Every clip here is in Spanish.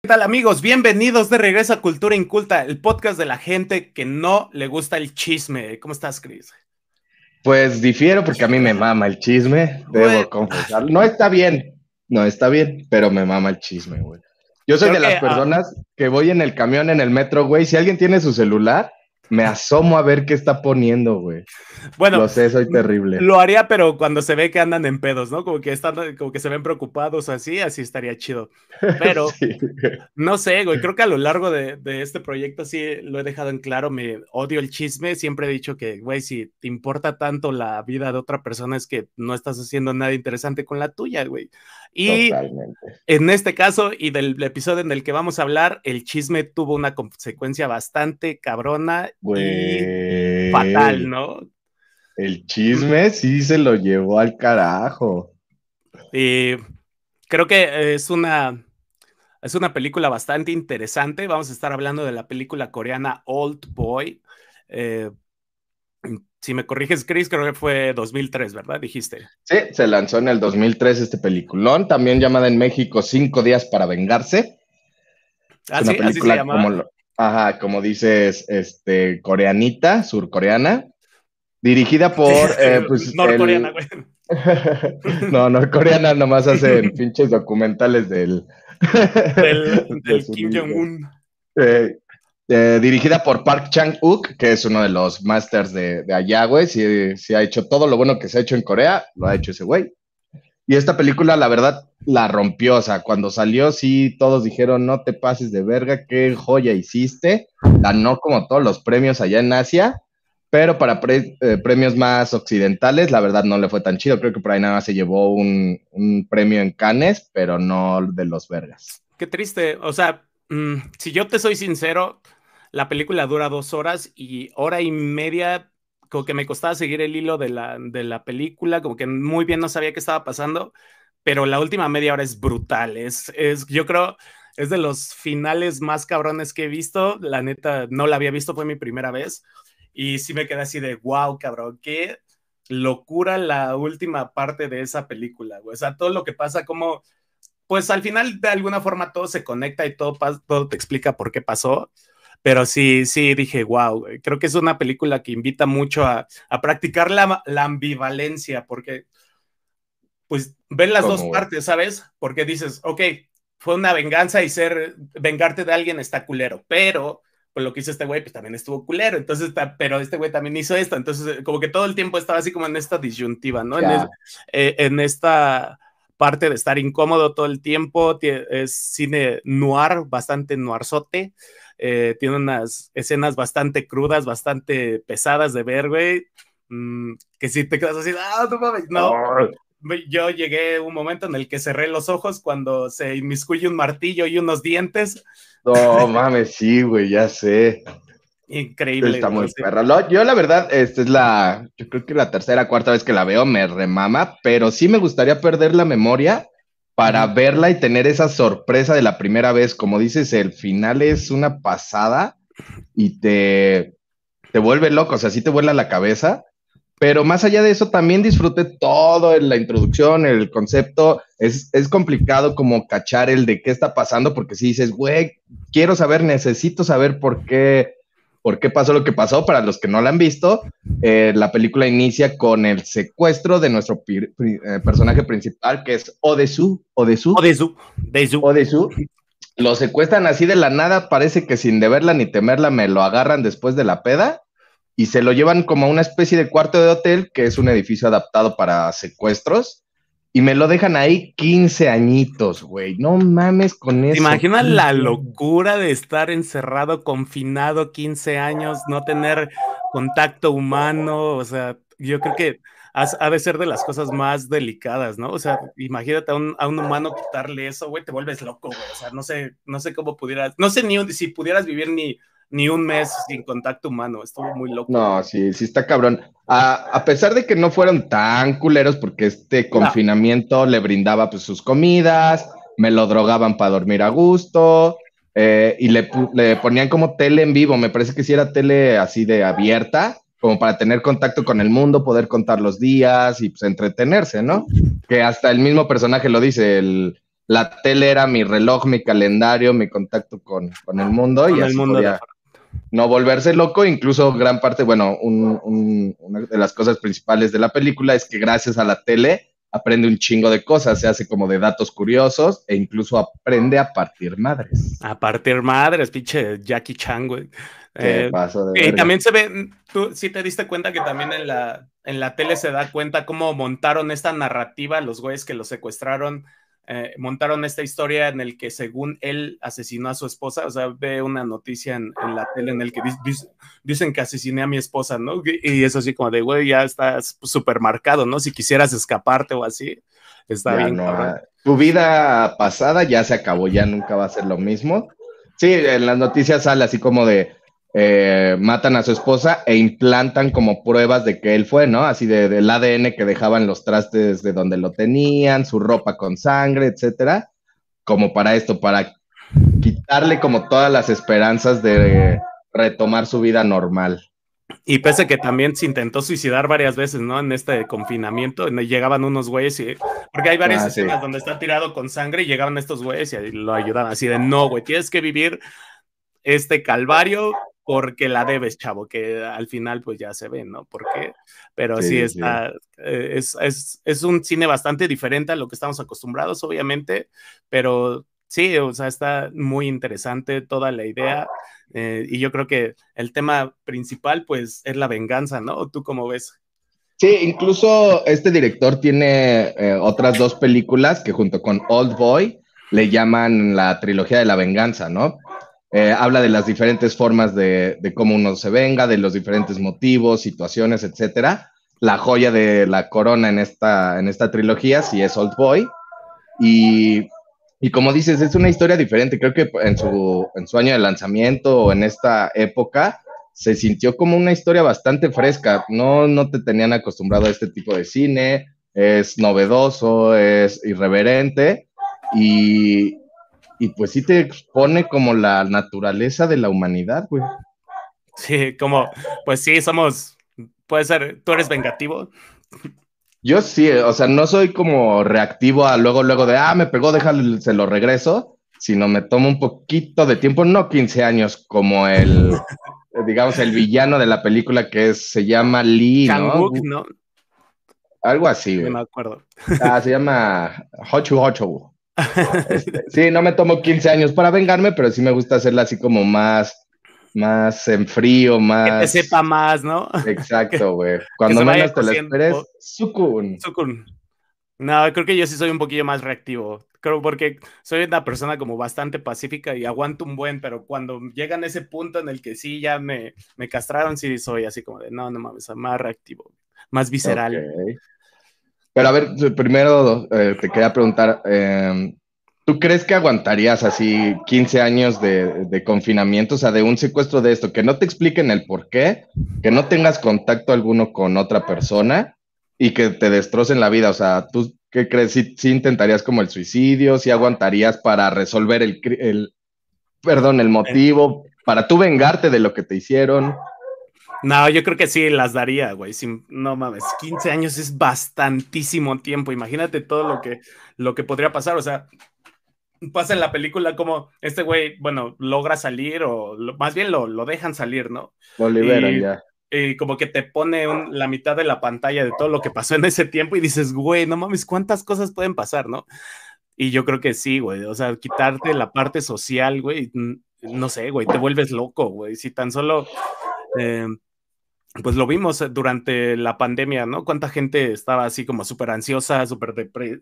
¿Qué tal amigos? Bienvenidos de regreso a Cultura Inculta, el podcast de la gente que no le gusta el chisme. ¿Cómo estás, Chris? Pues difiero porque a mí me mama el chisme, debo confesar. No está bien, no está bien, pero me mama el chisme, güey. Yo soy de las ah, personas que voy en el camión, en el metro, güey. Si alguien tiene su celular, me asomo a ver qué está poniendo, güey. Bueno, lo sé, soy terrible. Lo haría, pero cuando se ve que andan en pedos, ¿no? Como que están, como que se ven preocupados así, así estaría chido. Pero no sé, güey, creo que a lo largo de, de, este proyecto sí lo he dejado en claro, me odio el chisme, siempre he dicho que, güey, si te importa tanto la vida de otra persona es que no estás haciendo nada interesante con la tuya, güey. Y en este caso y del episodio en el que vamos a hablar, el chisme tuvo una consecuencia bastante cabrona y fatal, ¿no? El chisme sí se lo llevó al carajo. Y creo que es una, es una película bastante interesante. Vamos a estar hablando de la película coreana Old Boy. Eh, si me corriges, Chris, creo que fue 2003, ¿verdad? Dijiste. Sí, se lanzó en el 2003 este peliculón, también llamada en México Cinco días para vengarse. Ah, una película como, ajá, como dices, este, coreanita, surcoreana, dirigida por... Eh, pues, norcoreana, güey. no, norcoreana nomás hacen pinches documentales del... del, Kim Jong-un. Eh, eh, dirigida por Park Chang-wook, que es uno de los masters de, de allá, güey. Si, ha hecho todo lo bueno que se ha hecho en Corea, lo ha hecho ese güey. Y esta película, la verdad, la rompió. O sea, cuando salió, sí, todos dijeron, no te pases de verga, qué joya hiciste. Ganó como todos los premios allá en Asia, pero para eh, premios más occidentales, la verdad no le fue tan chido. Creo que por ahí nada más se llevó un, un premio en Cannes, pero no de los vergas. Qué triste. O sea, mm, si yo te soy sincero, la película dura dos horas y hora y media, como que me costaba seguir el hilo de la, de la película, como que muy bien no sabía qué estaba pasando, pero la última media hora es brutal. Es, es, yo creo, es de los finales más cabrones que he visto. La neta, no la había visto, fue mi primera vez. Y sí me quedé así de, wow, cabrón, qué locura la última parte de esa película, O sea, todo lo que pasa, como, pues al final de alguna forma todo se conecta y todo, todo te explica por qué pasó. Pero sí, sí, dije, wow, creo que es una película que invita mucho a, practicar la, ambivalencia, porque pues ven las dos partes, ¿sabes? Porque dices, ok, fue una venganza y ser, vengarte de alguien está culero, pero pues lo que hizo este güey, pues también estuvo culero, entonces, pero este güey también hizo esto, entonces como que todo el tiempo estaba así como en esta disyuntiva, ¿no? En, eh, en, esta parte de estar incómodo todo el tiempo, es cine noir, bastante noirzote, eh, tiene unas escenas bastante crudas, bastante pesadas de ver, güey. Mm, que si te quedas así, ah, no mames, no. Yo llegué un momento en el que cerré los ojos cuando se inmiscuye un martillo y unos dientes. No mames, sí, güey, ya sé. Increíble. Está muy perro. Yo, la verdad, esta es la, yo creo que la tercera, cuarta vez que la veo me remama, pero sí me gustaría perder la memoria para verla y tener esa sorpresa de la primera vez. Como dices, el final es una pasada y te, te vuelve loco, o sea, sí te vuela la cabeza. Pero más allá de eso, también disfruté todo en la introducción, el concepto. Es, es complicado como cachar el de qué está pasando, porque si dices, güey, quiero saber, necesito saber por qué por qué pasó lo que pasó. Para los que no la han visto, eh, la película inicia con el secuestro de nuestro eh, personaje principal, que es Odesu. Odesu. Odesu. Odesu. Odesu. Lo secuestran así de la nada, parece que sin deberla ni temerla me lo agarran después de la peda y se lo llevan como a una especie de cuarto de hotel, que es un edificio adaptado para secuestros y me lo dejan ahí 15 añitos, güey. No mames con eso. ¿Te imaginas la locura de estar encerrado, confinado 15 años, no tener contacto humano? O sea, yo creo que ha de ser de las cosas más delicadas, ¿no? O sea, imagínate a un, a un humano quitarle eso, güey, te vuelves loco, güey. O sea, no sé, no sé cómo pudieras, no sé ni si pudieras vivir ni ni un mes sin contacto humano. Estuvo muy loco. No, sí, sí está cabrón. A, pesar de que no fueron tan culeros, porque este confinamiento le brindaba pues sus comidas, me lo drogaban para dormir a gusto, eh, y le, le, ponían como tele en vivo, me parece que sí era tele así de abierta, como para tener contacto con el mundo, poder contar los días y pues entretenerse, ¿no? Que hasta el mismo personaje lo dice, el, la tele era mi reloj, mi calendario, mi contacto con, con el mundo y así podía no volverse loco. Incluso gran parte, bueno, una de las cosas principales de la película es que gracias a la tele aprende un chingo de cosas, se hace como de datos curiosos e incluso aprende a partir madres. A partir madres, pinche Jackie Chan, güey. Eh, y también se ve, tú sí te diste cuenta que también en la, en la tele se da cuenta cómo montaron esta narrativa los güeyes que lo secuestraron eh, montaron esta historia en el que según él asesinó a su esposa, o sea, ve una noticia en, la tele en el que dicen que asesiné a mi esposa, ¿no? Y es así como de, güey, ya estás súper marcado, ¿no? Si quisieras escaparte o así, está bien. Tu vida pasada ya se acabó, ya nunca va a ser lo mismo. Sí, en las noticias sale así como de, eh, matan a su esposa e implantan como pruebas de que él fue, ¿no? Así de, del ADN que dejaban los trastes de donde lo tenían, su ropa con sangre, etcétera, como para esto, para quitarle como todas las esperanzas de retomar su vida normal. Y pese que también se intentó suicidar varias veces, ¿no? En este confinamiento, llegaban unos güeyes y... Porque hay varias ah, escenas donde está tirado con sangre y llegaban estos güeyes y lo ayudaban así de, no, güey, tienes que vivir este calvario porque la debes, chavo, que al final pues ya se ve, ¿no? Porque, pero sí, está, eh, es, es, es, un cine bastante diferente a lo que estamos acostumbrados, obviamente, pero sí, o sea, está muy interesante toda la idea eh, y yo creo que el tema principal pues es la venganza, ¿no? ¿Tú cómo ves? Sí, incluso este director tiene eh, otras dos películas que junto con Old Boy le llaman la trilogía de la venganza, ¿no? Eh, habla de las diferentes formas de, cómo uno se venga, de los diferentes motivos, situaciones, etcétera. La joya de la corona en esta, en esta trilogía sí es Old Boy. Y, y como dices, es una historia diferente. Creo que en su, en su año de lanzamiento o en esta época se sintió como una historia bastante fresca. No, no te tenían acostumbrado a este tipo de cine. Es novedoso, es irreverente. Y, y pues sí te expone como la naturaleza de la humanidad, güey. Sí, como, pues sí, somos, puede ser, tú eres vengativo. Yo sí, o sea, no soy como reactivo a luego, luego de, ah, me pegó, déjalo, se lo regreso, sino me tomo un poquito de tiempo, no 15 años, como el, digamos, el villano de la película que es, se llama Lee, ¿no? ¿no? Algo así, güey. No me acuerdo. Ah, se llama Hochu Hochu. Este, sí, no me tomo 15 años para vengarme, pero sí me gusta hacerla así como más, más en frío, más. Que te sepa más, ¿no? Exacto, güey. Cuando menos te lo esperes, Sukun. Sukun. No, creo que yo sí soy un poquillo más reactivo. Creo porque soy una persona como bastante pacífica y aguanto un buen, pero cuando llegan a ese punto en el que sí ya me, me castraron, sí soy así como de no, no mames, más reactivo, más visceral. Pero a ver, primero eh, te quería preguntar, em, ¿tú crees que aguantarías así 15 años de, confinamiento, o sea, de un secuestro de esto, que no te expliquen el por qué, que no tengas contacto alguno con otra persona y que te destrocen la vida? O sea, ¿tú qué crees? ¿Sí, intentarías como el suicidio? ¿Sí aguantarías para resolver el, el perdón, el motivo, para tú vengarte de lo que te hicieron? No, yo creo que sí las daría, güey. no mames, 15 años es bastantísimo tiempo. Imagínate todo lo que, lo que podría pasar. O sea, pasa en la película como este güey, bueno, logra salir o más bien lo, lo, dejan salir, ¿no? Lo liberan ya. Y como que te pone la mitad de la pantalla de todo lo que pasó en ese tiempo y dices, güey, no mames, ¿cuántas cosas pueden pasar, no? Y yo creo que sí, güey. O sea, quitarte la parte social, güey, no sé, güey, te vuelves loco, güey. Si tan solo... Eh, pues lo vimos eh, durante la pandemia, ¿no? Cuánta gente estaba así como súper ansiosa, súper eh,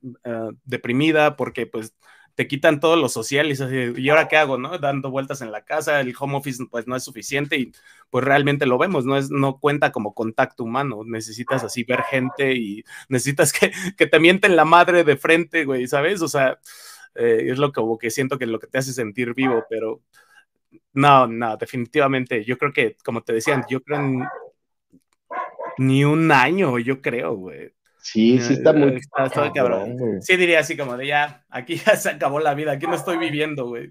deprimida, porque pues te quitan todo lo social y, ahora qué hago, ¿no? Dando vueltas en la casa, el home office pues no es suficiente y pues realmente lo vemos, no, es, no cuenta como contacto humano, necesitas así ver gente y necesitas que, que te mienten la madre de frente, güey, ¿sabes? O sea, eh, es lo que, que siento que es lo que te hace sentir vivo, pero no, no, definitivamente, yo creo que, como te decían, yo creo en, ni un año, yo creo, güey. Sí, sí está muy cabrón. Sí diría así como de ya, aquí ya se acabó la vida, aquí no estoy viviendo, güey.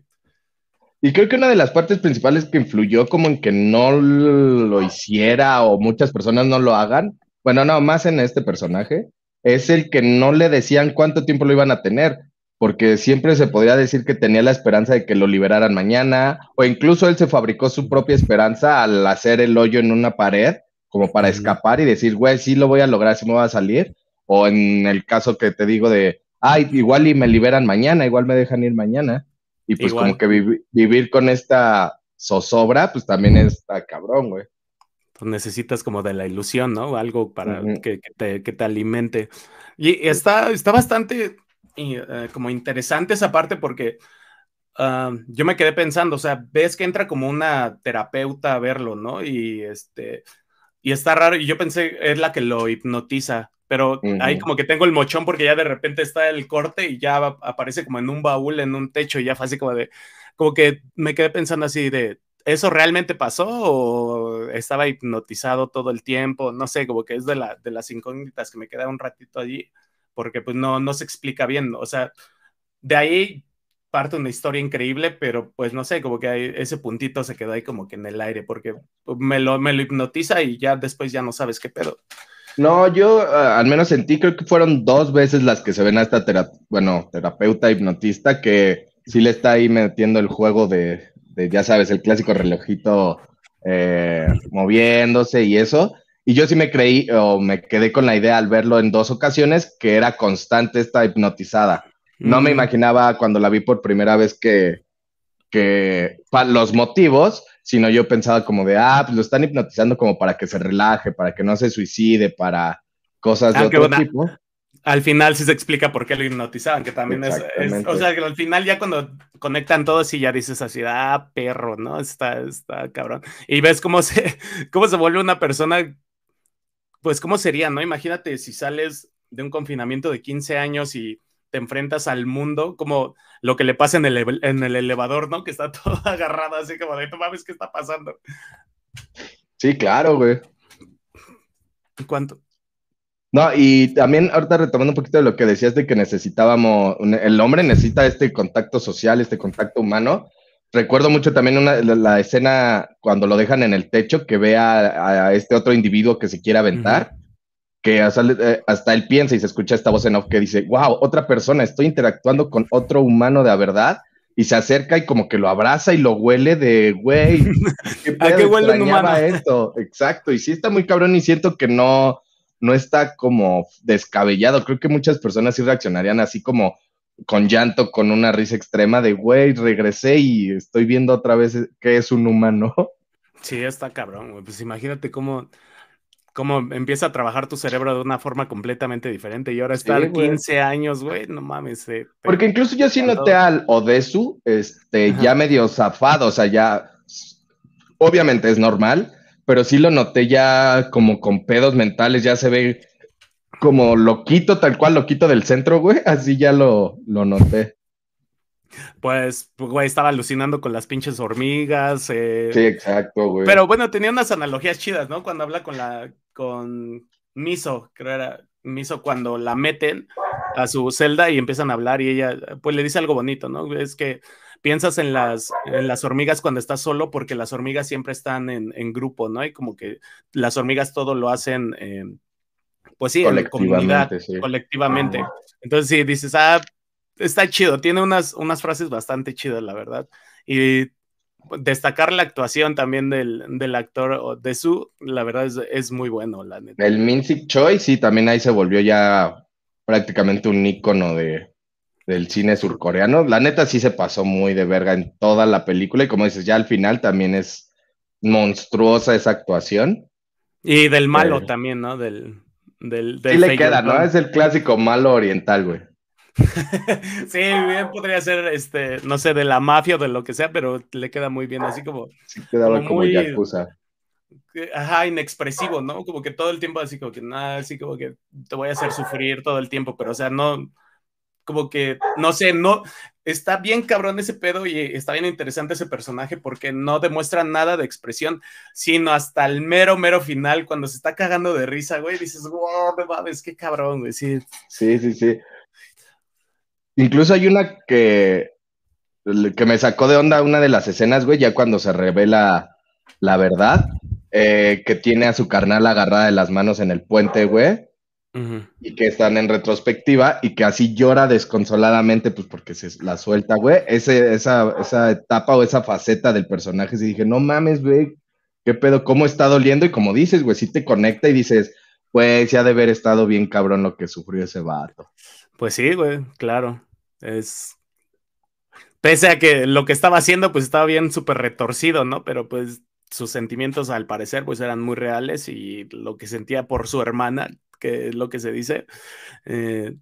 Y creo que una de las partes principales que influyó como en que no lo hiciera o muchas personas no lo hagan, bueno, no, más en este personaje, es el que no le decían cuánto tiempo lo iban a tener. porque siempre se podía decir que tenía la esperanza de que lo liberaran mañana, o incluso él se fabricó su propia esperanza al hacer el hoyo en una pared, como para escapar y decir, güey, sí lo voy a lograr, sí me voy a salir, o en el caso que te digo de, ay, igual y me liberan mañana, igual me dejan ir mañana, y pues como que vivir con esta zozobra, pues también está cabrón, güey. Pues necesitas como de la ilusión, ¿no? Algo para que, te, que, te, alimente. Y está, está bastante eh, como interesante esa parte porque ah, yo me quedé pensando, o sea, ves que entra como una terapeuta a verlo, ¿no? Y este, y está raro, y yo pensé, es la que lo hipnotiza, pero ahí como que tengo el mochón porque ya de repente está el corte y ya aparece como en un baúl, en un techo, y ya fue así como de, como que me quedé pensando así de, ¿eso realmente pasó o estaba hipnotizado todo el tiempo? No sé, como que es de, la, de las incógnitas que me queda un ratito allí porque pues no, no se explica bien, o sea, de ahí parte una historia increíble, pero pues no sé, como que ese puntito se quedó ahí como que en el aire, porque me lo, me lo hipnotiza y ya después ya no sabes qué pedo. No, yo al menos sentí, creo que fueron dos veces las que se ven a esta bueno, terapeuta hipnotista que sí le está ahí metiendo el juego de, de ya sabes, el clásico relojito eh, moviéndose y eso. Y yo sí me creí o me quedé con la idea al verlo en dos ocasiones que era constante esta hipnotizada. No me imaginaba cuando la vi por primera vez que, que los motivos, sino yo pensaba como de, ah, pues lo están hipnotizando como para que se relaje, para que no se suicide, para cosas de ah, otro tipo. Al final sí se explica por qué lo hipnotizaban, que también es, o sea, que al final ya cuando conectan todos y ya dices así, ah, perro, ¿no? Está, está cabrón. Y ves cómo se, cómo se vuelve una persona pues cómo sería, ¿no? Imagínate si sales de un confinamiento de 15 años y te enfrentas al mundo, como lo que le pasa en el, en el elevador, ¿no? Que está todo agarrado así como de, no mames, ¿qué está pasando? Sí, claro, güey. ¿Cuánto? No, y también ahorita retomando un poquito de lo que decías de que necesitábamos, el hombre necesita este contacto social, este contacto humano. Recuerdo mucho también una, la, escena cuando lo dejan en el techo, que ve a, este otro individuo que se quiere aventar, que eh, hasta, él piensa y se escucha esta voz en off que dice, wow, otra persona, estoy interactuando con otro humano de verdad, y se acerca y como que lo abraza y lo huele de, güey, ¿qué, ¿A qué huele humano? esto? Exacto, y sí está muy cabrón y siento que no, no está como descabellado. Creo que muchas personas sí reaccionarían así como, con llanto, con una risa extrema de, güey, regresé y estoy viendo otra vez que es un humano. Sí, está cabrón, güey. Pues imagínate cómo, cómo empieza a trabajar tu cerebro de una forma completamente diferente y ahora estar 15 años, güey, no mames. Eh, Porque incluso yo sí noté al Odesu, este, ya medio zafado, o sea, ya, obviamente es normal, pero sí lo noté ya como con pedos mentales, ya se ve como loquito, tal cual, loquito del centro, güey. Así ya lo, lo noté. Pues, güey, estaba alucinando con las pinches hormigas. Eh, sí, exacto, güey. Pero bueno, tenía unas analogías chidas, ¿no? Cuando habla con la, con Miso, creo era Miso, cuando la meten a su celda y empiezan a hablar y ella, pues le dice algo bonito, ¿no? Es que piensas en las, en las hormigas cuando estás solo porque las hormigas siempre están en, en grupo, ¿no? Y como que las hormigas todo lo hacen pues sí, en comunidad, colectivamente. Entonces sí, dices, ah, está chido, tiene unas, unas frases bastante chidas, la verdad. Y destacar la actuación también del, del actor de su, la verdad es, es, muy bueno, la neta. El Minsic Choi, sí, también ahí se volvió ya prácticamente un ícono de, del cine surcoreano. La neta sí se pasó muy de verga en toda la película y como dices, ya al final también es monstruosa esa actuación. Y del malo eh, también, ¿no? Del, del, sí le queda, ¿no? Es el clásico malo oriental, güey. sí, bien podría ser, este, no sé, de la mafia o de lo que sea, pero le queda muy bien, así como. Sí, queda como, muy, Yakuza. Ajá, inexpresivo, ¿no? Como que todo el tiempo así como que nada, así como que te voy a hacer sufrir todo el tiempo, pero o sea, no, como que, no sé, no, está bien cabrón ese pedo y está bien interesante ese personaje porque no demuestra nada de expresión, sino hasta el mero, mero final, cuando se está cagando de risa, güey, dices, wow, me mames, qué cabrón, güey, sí. Sí, sí, sí. Incluso hay una que, que me sacó de onda una de las escenas, güey, ya cuando se revela la verdad, eh, que tiene a su carnal agarrada de las manos en el puente, güey y que están en retrospectiva y que así llora desconsoladamente, pues porque se la suelta, güey. Ese, esa, esa etapa o esa faceta del personaje, sí dije, no mames, güey, qué pedo, cómo está doliendo y como dices, güey, sí te conecta y dices, pues ya de haber estado bien cabrón lo que sufrió ese vato. Pues sí, güey, claro. Es. Pese a que lo que estaba haciendo, pues estaba bien súper retorcido, ¿no? Pero pues sus sentimientos al parecer pues eran muy reales y lo que sentía por su hermana, que es lo que se dice, eh,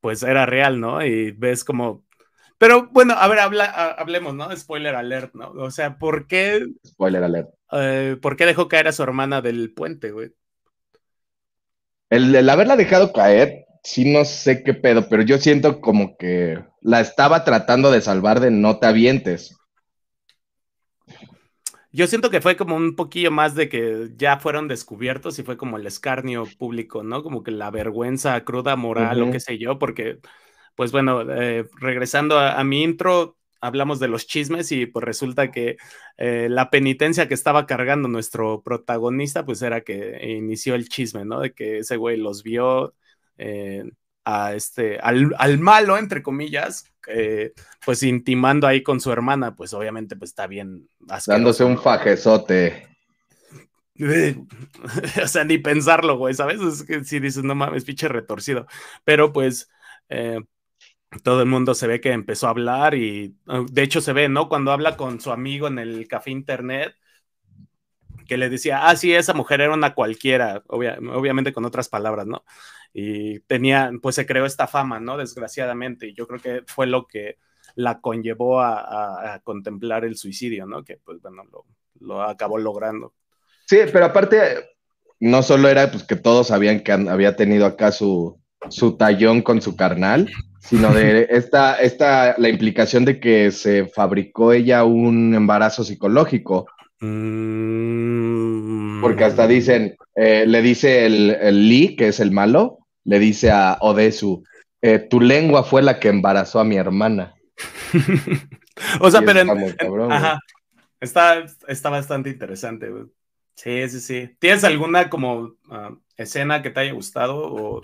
pues era real, ¿no? Y ves como... Pero bueno, a ver, habla, hablemos, ¿no? Spoiler alert, ¿no? O sea, ¿por qué... Spoiler alert. Eh, ¿Por qué dejó caer a su hermana del puente, güey? El, el haberla dejado caer, sí no sé qué pedo, pero yo siento como que la estaba tratando de salvar de no te avientes. Yo siento que fue como un poquillo más de que ya fueron descubiertos y fue como el escarnio público, ¿no? Como que la vergüenza cruda moral o qué sé yo, porque, pues bueno, eh, regresando a, mi intro, hablamos de los chismes y pues resulta que eh, la penitencia que estaba cargando nuestro protagonista, pues era que inició el chisme, ¿no? De que ese güey los vio. Eh, a este, al, al, malo, entre comillas, eh, pues intimando ahí con su hermana, pues obviamente pues está bien. Dándose un fajezote. o sea, ni pensarlo, güey, ¿sabes? Es que si dices, no mames, pinche retorcido. Pero pues eh, todo el mundo se ve que empezó a hablar y uh, de hecho se ve, ¿no? Cuando habla con su amigo en el café internet, que le decía, ah, sí, esa mujer era una cualquiera, obviamente con otras palabras, ¿no? Y tenía, pues se creó esta fama, ¿no? Desgraciadamente, y yo creo que fue lo que la conllevó a, contemplar el suicidio, ¿no? Que pues bueno, lo, acabó logrando. Sí, pero aparte, no solo era pues que todos sabían que había tenido acá su, su tallón con su carnal, sino de esta, esta, la implicación de que se fabricó ella un embarazo psicológico. Mm. Porque hasta dicen, eh, le dice el, el Lee, que es el malo, le dice a Odesu, eh, tu lengua fue la que embarazó a mi hermana. o sea, pero ajá, está, está bastante interesante. Sí, sí, sí. ¿Tienes alguna como ah, escena que te haya gustado o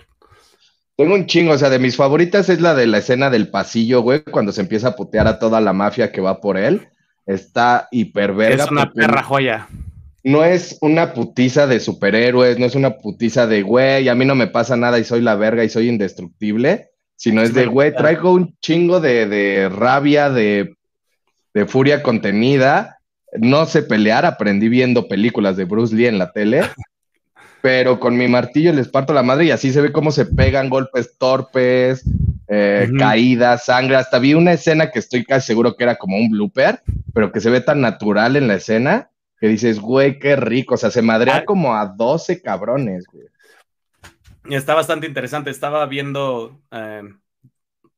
tengo un chingo, o sea, de mis favoritas es la de la escena del pasillo, güey, cuando se empieza a putear a toda la mafia que va por él. Está hiperverga. Es una perra joya no es una putiza de superhéroes, no es una putiza de, güey, a mí no me pasa nada y soy la verga y soy indestructible, sino es de, güey, traigo un chingo de, rabia, de, de, furia contenida. No sé pelear, aprendí viendo películas de Bruce Lee en la tele, pero con mi martillo les parto la madre y así se ve cómo se pegan golpes torpes, eh, caídas, sangre. Hasta vi una escena que estoy casi seguro que era como un blooper, pero que se ve tan natural en la escena que dices, güey, qué rico. O sea, se madrea ah. como a 12 cabrones, güey. Está bastante interesante. Estaba viendo, eh,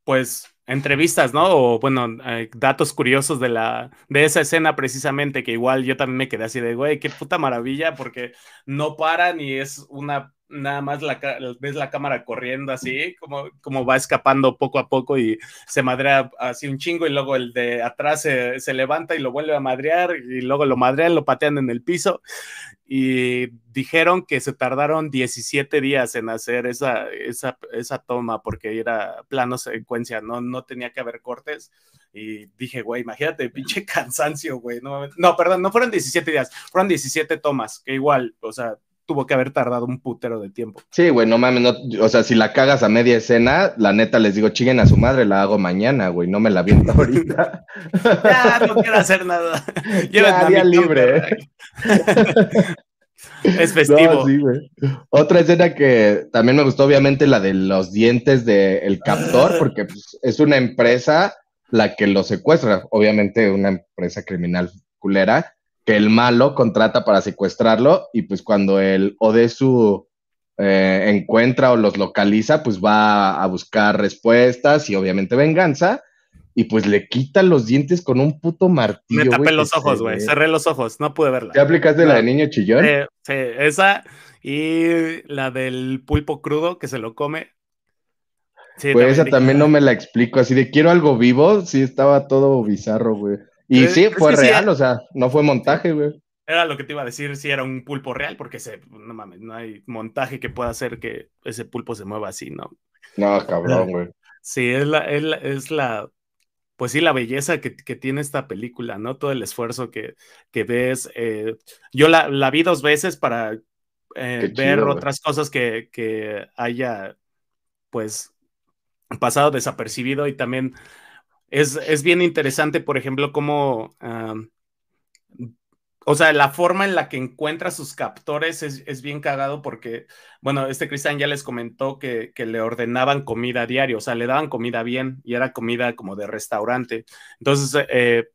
pues, entrevistas, ¿no? O bueno, eh, datos curiosos de la de esa escena precisamente, que igual yo también me quedé así de, güey, qué puta maravilla, porque no paran y es una nada más la, ves la cámara corriendo así, como, como va escapando poco a poco y se madrea así un chingo y luego el de atrás se, levanta y lo vuelve a madrear y luego lo madrean, lo patean en el piso y dijeron que se tardaron 17 días en hacer esa, esa, esa toma porque era plano secuencia, no, no tenía que haber cortes. Y dije, güey, imagínate, pinche cansancio, güey. No, no, perdón, no fueron 17 días, fueron 17 tomas, que igual, o sea, tuvo que haber tardado un putero de tiempo. Sí, güey, no mames, no, o sea, si la cagas a media escena, la neta les digo, chinguen a su madre, la hago mañana, güey, no me la viento ahorita. ya, no quiero hacer nada. ya, día libre. es festivo. sí, güey. Otra escena que también me gustó, obviamente, la de los dientes del captor, porque pues, es una empresa la que lo secuestra, obviamente una empresa criminal culera, que el malo contrata para secuestrarlo y pues cuando el Odesu eh, encuentra o los localiza, pues va a buscar respuestas y obviamente venganza y pues le quita los dientes con un puto martillo. Me tapé los ojos, güey, cerré los ojos, no pude verla. ¿Te aplicaste la de niño chillón? Sí, esa y la del pulpo crudo que se lo come. pues esa también no me la explico, así de quiero algo vivo, sí estaba todo bizarro, güey. Y sí, fue real, o sea, no fue montaje, güey. Era lo que te iba a decir si era un pulpo real, porque se, no mames, no hay montaje que pueda hacer que ese pulpo se mueva así, ¿no? No, cabrón, güey. Sí, es la, es la, pues sí, la belleza que, tiene esta película, ¿no? Todo el esfuerzo que, que ves. Eh, yo la, la, vi dos veces para eh, ver otras cosas que, que, haya, pues, pasado desapercibido y también es, es bien interesante, por ejemplo, cómo o sea, la forma en la que encuentra sus captores es, bien cagado porque, bueno, este Cristian ya les comentó que, le ordenaban comida a diario, o sea, le daban comida bien y era comida como de restaurante. Entonces, eh,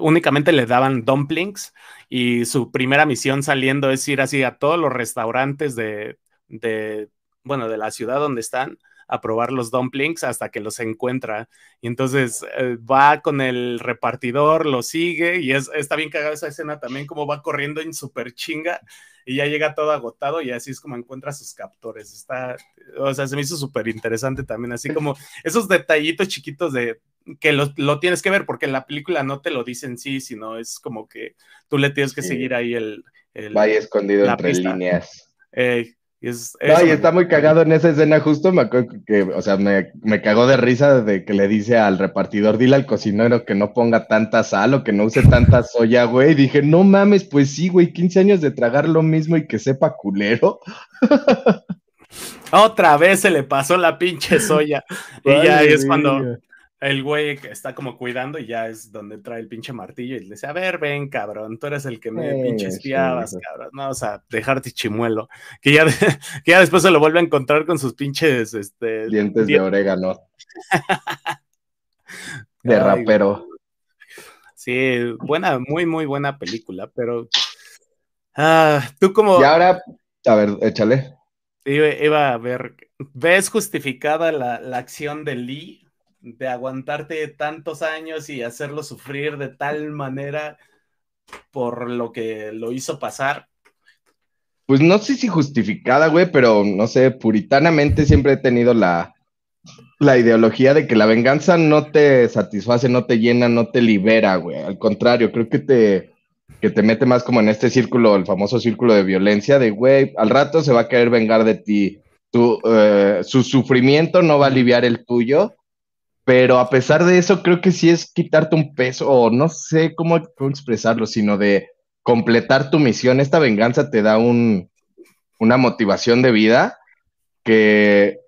únicamente le daban dumplings y su primera misión saliendo es ir así a todos los restaurantes de, de bueno, de la ciudad donde están a probar los dumplings hasta que los encuentra. Y entonces eh, va con el repartidor, lo sigue y es, está bien cagada esa escena también, como va corriendo en super chinga y ya llega todo agotado y así es como encuentra sus captores. Está, o sea, se me hizo súper interesante también, así como esos detallitos chiquitos de que lo, lo, tienes que ver porque en la película no te lo dicen sí, sino es como que tú le tienes que seguir ahí el... el Vaya escondido entre líneas. Eh, y está muy cagado en esa escena, justo me acuerdo que, o sea, me, me, cagó de risa de que le dice al repartidor, dile al cocinero que no ponga tanta sal o que no use tanta soya, güey. Y dije, no mames, pues sí, güey, 15 años de tragar lo mismo y que sepa culero. Otra vez se le pasó la pinche soya. y ya es cuando, el güey está como cuidando y ya es donde trae el pinche martillo y le dice, a ver, ven, cabrón, tú eres el que me pinche espiabas, cabrón, vamos a dejarte chimuelo. Que ya, que ya después se lo vuelve a encontrar con sus pinches este, dientes, de orégano. de rapero. Sí, buena, muy, muy buena película, pero ah, tú como... Y ahora, a ver, échale. Iba, a ver, ¿ves justificada la, la acción de Lee de aguantarte tantos años y hacerlo sufrir de tal manera por lo que lo hizo pasar. Pues no sé si justificada, güey, pero no sé, puritanamente siempre he tenido la, la ideología de que la venganza no te satisface, no te llena, no te libera, güey. Al contrario, creo que te, que te mete más como en este círculo, el famoso círculo de violencia, de, güey, al rato se va a querer vengar de ti. Tu, eh, su sufrimiento no va a aliviar el tuyo pero a pesar de eso, creo que sí es quitarte un peso, o no sé cómo, expresarlo, sino de completar tu misión. Esta venganza te da un, una motivación de vida que,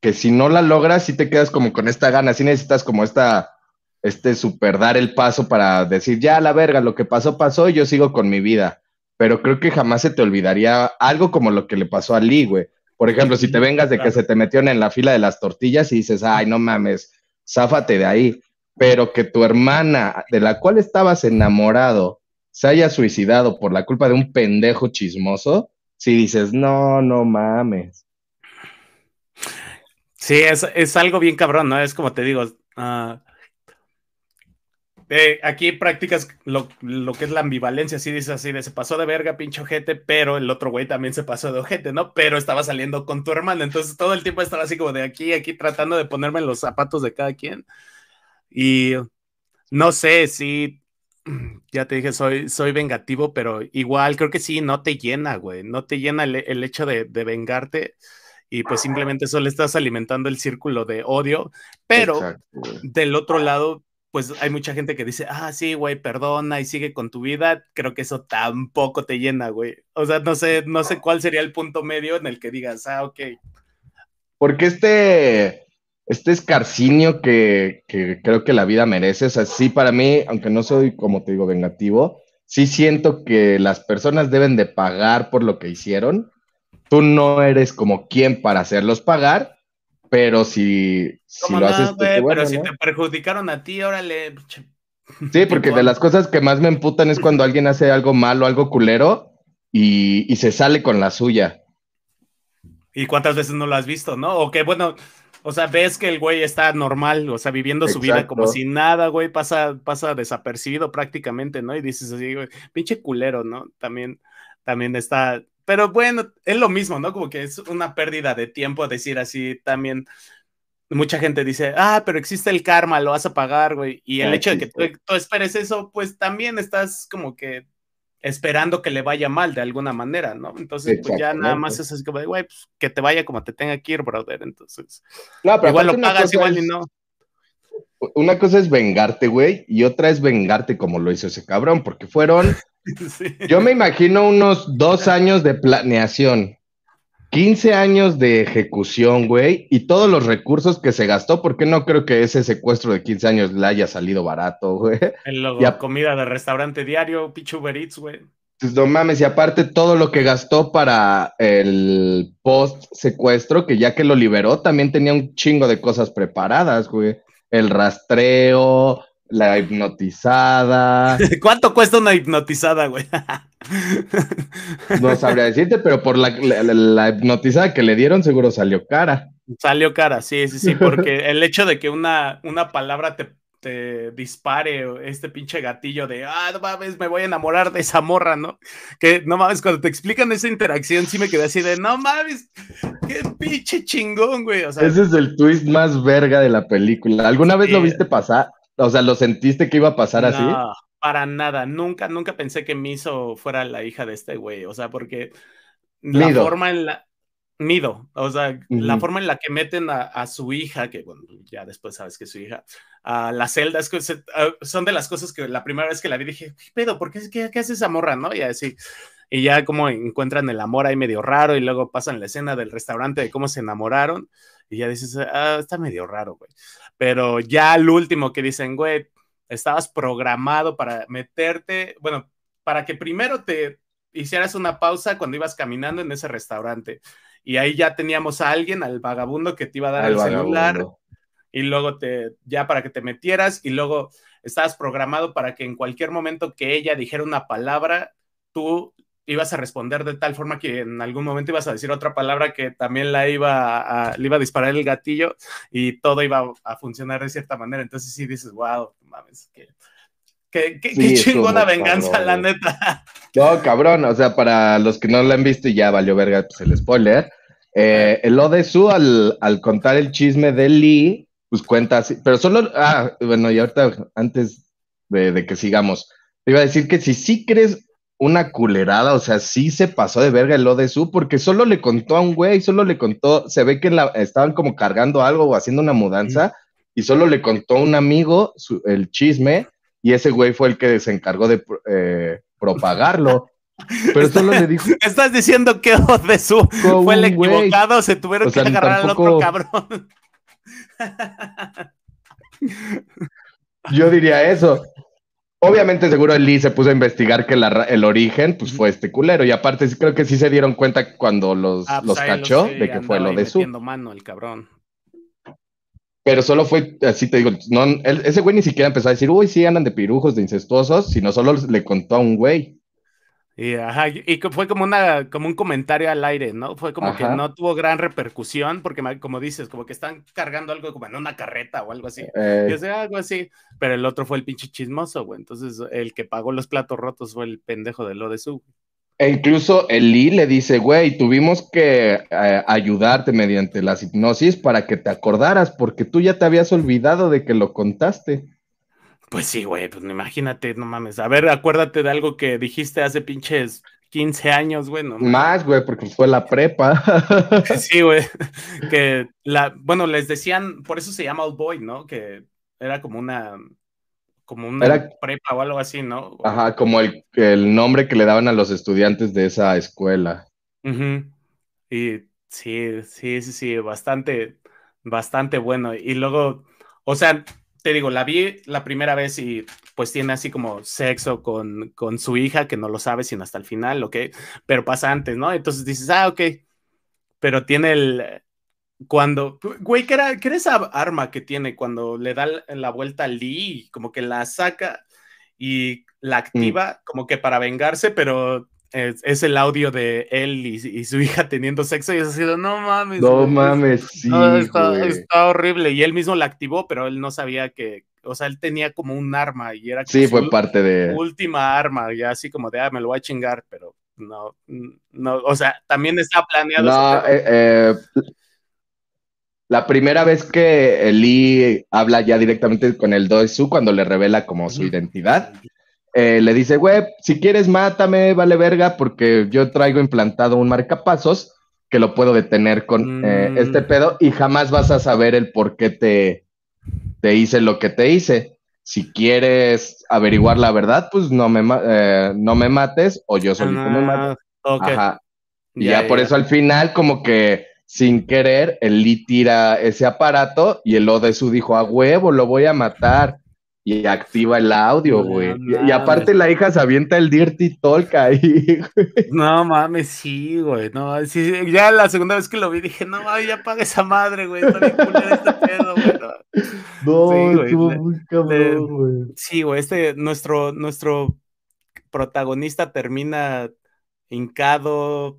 que si no la logras, sí te quedas como con esta gana, sí necesitas como esta, este super dar el paso para decir, ya la verga, lo que pasó, pasó, y yo sigo con mi vida. Pero creo que jamás se te olvidaría algo como lo que le pasó a Lee, güey. Por ejemplo, si te vengas de que se te metieron en la fila de las tortillas y dices, ay, no mames, záfate de ahí, pero que tu hermana, de la cual estabas enamorado, se haya suicidado por la culpa de un pendejo chismoso, si dices, no, no mames. Sí, es, algo bien cabrón, ¿no? Es como te digo, uh, eh, aquí practicas lo, que es la ambivalencia, así dices así de se pasó de verga, pinche ojete, pero el otro güey también se pasó de ojete, ¿no? Pero estaba saliendo con tu hermano, entonces todo el tiempo estaba así como de aquí, aquí tratando de ponerme los zapatos de cada quien. Y no sé si, ya te dije, soy, soy vengativo, pero igual creo que sí, no te llena, güey, no te llena el, hecho de, vengarte y pues simplemente solo estás alimentando el círculo de odio, pero del otro lado pues hay mucha gente que dice, ah, sí, güey, perdona y sigue con tu vida. Creo que eso tampoco te llena, güey. O sea, no sé, no sé cuál sería el punto medio en el que digas, ah, ok. Porque este, este escarcinio que, que creo que la vida merece, o sea, sí, para mí, aunque no soy, como te digo, vengativo, sí siento que las personas deben de pagar por lo que hicieron. Tú no eres como quien para hacerlos pagar, pero si, si lo haces. pero si te perjudicaron a ti, órale. Sí, porque de las cosas que más me emputan es cuando alguien hace algo malo, algo culero y, se sale con la suya. ¿Y cuántas veces no lo has visto, no? O que, bueno, o sea, ves que el güey está normal, o sea, viviendo su vida como si nada, güey, pasa, pasa desapercibido prácticamente, ¿no? Y dices así, güey, pinche culero, ¿no? También, también está, pero bueno, es lo mismo, ¿no? Como que es una pérdida de tiempo decir así también. Mucha gente dice, ah, pero existe el karma, lo vas a pagar, güey. Y el hecho de que tú, esperes eso, pues también estás como que esperando que le vaya mal de alguna manera, ¿no? Entonces, pues ya nada más es así como de, güey, pues que te vaya como te tenga que ir, brother. Entonces, no, pero igual lo pagas, igual y no. Una cosa es vengarte, güey, y otra es vengarte como lo hizo ese cabrón, porque fueron, yo me imagino unos dos años de planeación, 15 años de ejecución, güey, y todos los recursos que se gastó, porque no creo que ese secuestro de 15 años le haya salido barato, güey. En la comida de restaurante diario, pichu güey. Pues no mames, y aparte todo lo que gastó para el post secuestro, que ya que lo liberó, también tenía un chingo de cosas preparadas, güey. El rastreo, la hipnotizada. ¿Cuánto cuesta una hipnotizada, güey? no sabría decirte, pero por la, la, hipnotizada que le dieron, seguro salió cara. Salió cara, sí, sí, sí, porque el hecho de que una, una palabra te, te, dispare este pinche gatillo de, ah, no mames, me voy a enamorar de esa morra, ¿no? Que no mames, cuando te explican esa interacción, sí me quedé así de, no mames, qué pinche chingón, güey. O sea, Ese es el twist más verga de la película. ¿Alguna vez lo viste pasar? O sea, ¿lo sentiste que iba a pasar así? No, para nada. Nunca, nunca pensé que Miso fuera la hija de este güey. O sea, porque la forma en la. Mido, o sea, la forma en la que meten a, su hija, que bueno, ya después sabes que es su hija, a la celda, es que son de las cosas que la primera vez que la vi dije, ¿qué pedo? ¿Por qué, qué, qué hace esa morra? ¿No? Y así, y ya como encuentran el amor ahí medio raro y luego pasan la escena del restaurante de cómo se enamoraron y ya dices, ah, está medio raro, güey. Pero ya al último que dicen, güey, estabas programado para meterte, bueno, para que primero te hicieras una pausa cuando ibas caminando en ese restaurante. Y ahí ya teníamos a alguien, al vagabundo que te iba a dar el, celular. Y luego te, ya para que te metieras, y luego estabas programado para que en cualquier momento que ella dijera una palabra, tú ibas a responder de tal forma que en algún momento ibas a decir otra palabra que también la iba a, le iba a disparar el gatillo y todo iba a funcionar de cierta manera. Entonces sí dices, wow, mames, qué, chingona venganza, la neta. No, cabrón, o sea, para los que no la han visto y ya valió verga pues, el spoiler, eh, el Odesu al, al contar el chisme de Lee, pues cuenta así, pero solo, ah, bueno, y ahorita antes de, de que sigamos, te iba a decir que si sí crees una culerada, o sea, sí se pasó de verga el lo de su, porque solo le contó a un güey, solo le contó, se ve que la, estaban como cargando algo o haciendo una mudanza, y solo le contó a un amigo el chisme, y ese güey fue el que se encargó de eh, propagarlo. Pero solo le dijo. Estás diciendo que de su fue el equivocado, se tuvieron que agarrar al otro cabrón. Yo diría eso. Obviamente, seguro el Lee se puso a investigar que el origen pues, fue este culero. Y aparte, creo que sí se dieron cuenta cuando los, ah, pues los cachó de que fue lo de su. mano el cabrón. Pero solo fue, así te digo, no, ese güey ni siquiera empezó a decir, uy, sí, andan de pirujos, de incestuosos, sino solo le contó a un güey. Y, ajá, y fue como, una, como un comentario al aire, ¿no? Fue como que no tuvo gran repercusión, porque como dices, como que están cargando algo como en una carreta o algo así. Eh. Y algo así. Pero el otro fue el pinche chismoso, güey. Entonces, el que pagó los platos rotos fue el pendejo de lo de su. E incluso el Lee le dice, güey, tuvimos que eh, ayudarte mediante las hipnosis para que te acordaras, porque tú ya te habías olvidado de que lo contaste. Pues sí, güey, pues imagínate, no mames. A ver, acuérdate de algo que dijiste hace pinches 15 años, güey. No, Más, güey, porque fue la prepa. sí, güey. Que la, bueno, les decían, por eso se llama Old Boy, ¿no? Que era como una, como una prepa o algo así, ¿no? Ajá, como el, el, nombre que le daban a los estudiantes de esa escuela. Y sí, sí, sí, sí, bastante, bastante bueno. Y luego, o sea, te digo, la vi la primera vez y pues tiene así como sexo con, con su hija, que no lo sabe sino hasta el final, ¿ok? Pero pasa antes, ¿no? Entonces dices, ah, ok. Pero tiene el... Cuando, güey, ¿qué era, ¿qué era esa arma que tiene cuando le da la vuelta a Lee? Como que la saca y la mm. activa como que para vengarse, pero es, el audio de él y, su hija teniendo sexo y es así, no mames. No mames, sí. está, horrible. Y él mismo la activó, pero él no sabía que, o sea, él tenía como un arma y era sí, fue parte de última arma, ya así como de, ah, me lo voy a chingar, pero no, no, o sea, también está planeado. No, eh, eh, la primera vez que Lee habla ya directamente con el Doesu cuando le revela como su identidad, eh, le dice, güey, si quieres mátame, vale verga, porque yo traigo implantado un marcapasos que lo puedo detener con eh, mm. este pedo y jamás vas a saber el por qué te, te hice lo que te hice. Si quieres averiguar la verdad, pues no me, eh, no me mates o yo solito me mato. Ajá. Y ya, por eso al final, como que sin querer, el Lee tira ese aparato y el Odesu dijo, a huevo, lo voy a matar y activa el audio, güey. y, aparte la hija se avienta el Dirty Talk ahí, güey. No mames, sí, güey. No, sí, ya la segunda vez que lo vi dije, no, ya paga esa madre, güey. Está bien este pedo, güey. No, sí, estuvo muy cabrón, güey. Sí, güey, este, nuestro, nuestro protagonista termina hincado,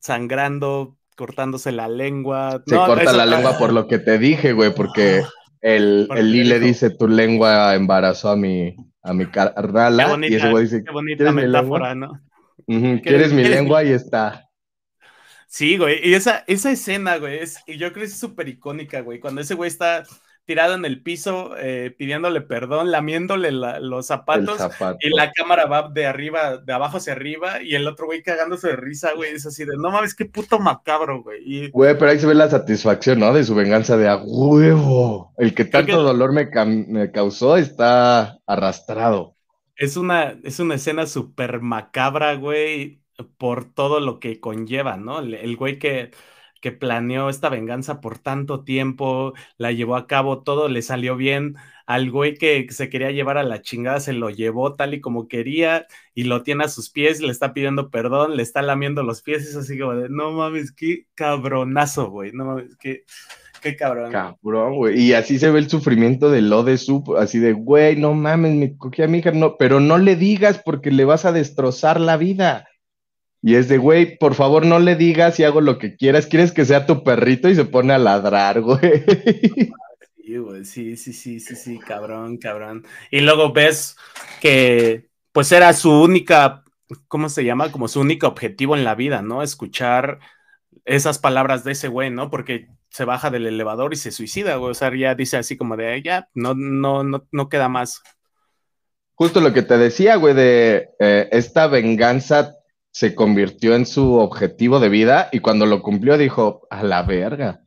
sangrando, cortándose la lengua. Se corta la lengua por lo que te dije, güey, porque el, el Lee le dice, tu lengua embarazó a mi, a mi carnala. y ese güey dice, qué bonita metáfora, ¿no? ¿Quieres mi lengua? Y está. Sí, güey, y esa, esa escena, güey, es, y yo creo que es súper icónica, güey, cuando ese güey está tirado en el piso eh, pidiéndole perdón, lamiéndole los zapatos y la cámara va de arriba, de abajo hacia arriba y el otro güey cagándose de risa, güey, es así de, no mames, qué puto macabro, güey. Güey, pero ahí se ve la satisfacción, ¿no? De su venganza de a huevo. El que tanto dolor me, me, causó está arrastrado. Es una, es una escena súper macabra, güey, por todo lo que conlleva, ¿no? el güey que que planeó esta venganza por tanto tiempo, la llevó a cabo, todo le salió bien. Al güey que se quería llevar a la chingada se lo llevó tal y como quería y lo tiene a sus pies, le está pidiendo perdón, le está lamiendo los pies, es así como de, no mames, qué cabronazo, güey, no mames, qué, qué cabrón. Cabrón, güey, y así se ve el sufrimiento de lo de su, así de, güey, no mames, me cogí a mi hija, no, pero no le digas porque le vas a destrozar la vida. Y es de, güey, por favor no le digas y hago lo que quieras. ¿Quieres que sea tu perrito? Y se pone a ladrar, güey. Sí, güey, sí, sí, sí, sí, sí, cabrón, cabrón. Y luego ves que, pues era su única, ¿cómo se llama? Como su único objetivo en la vida, ¿no? Escuchar esas palabras de ese güey, ¿no? Porque se baja del elevador y se suicida, güey. O sea, ya dice así como de, ya, no, no, no, no queda más. Justo lo que te decía, güey, de eh, esta venganza se convirtió en su objetivo de vida y cuando lo cumplió dijo, a la verga.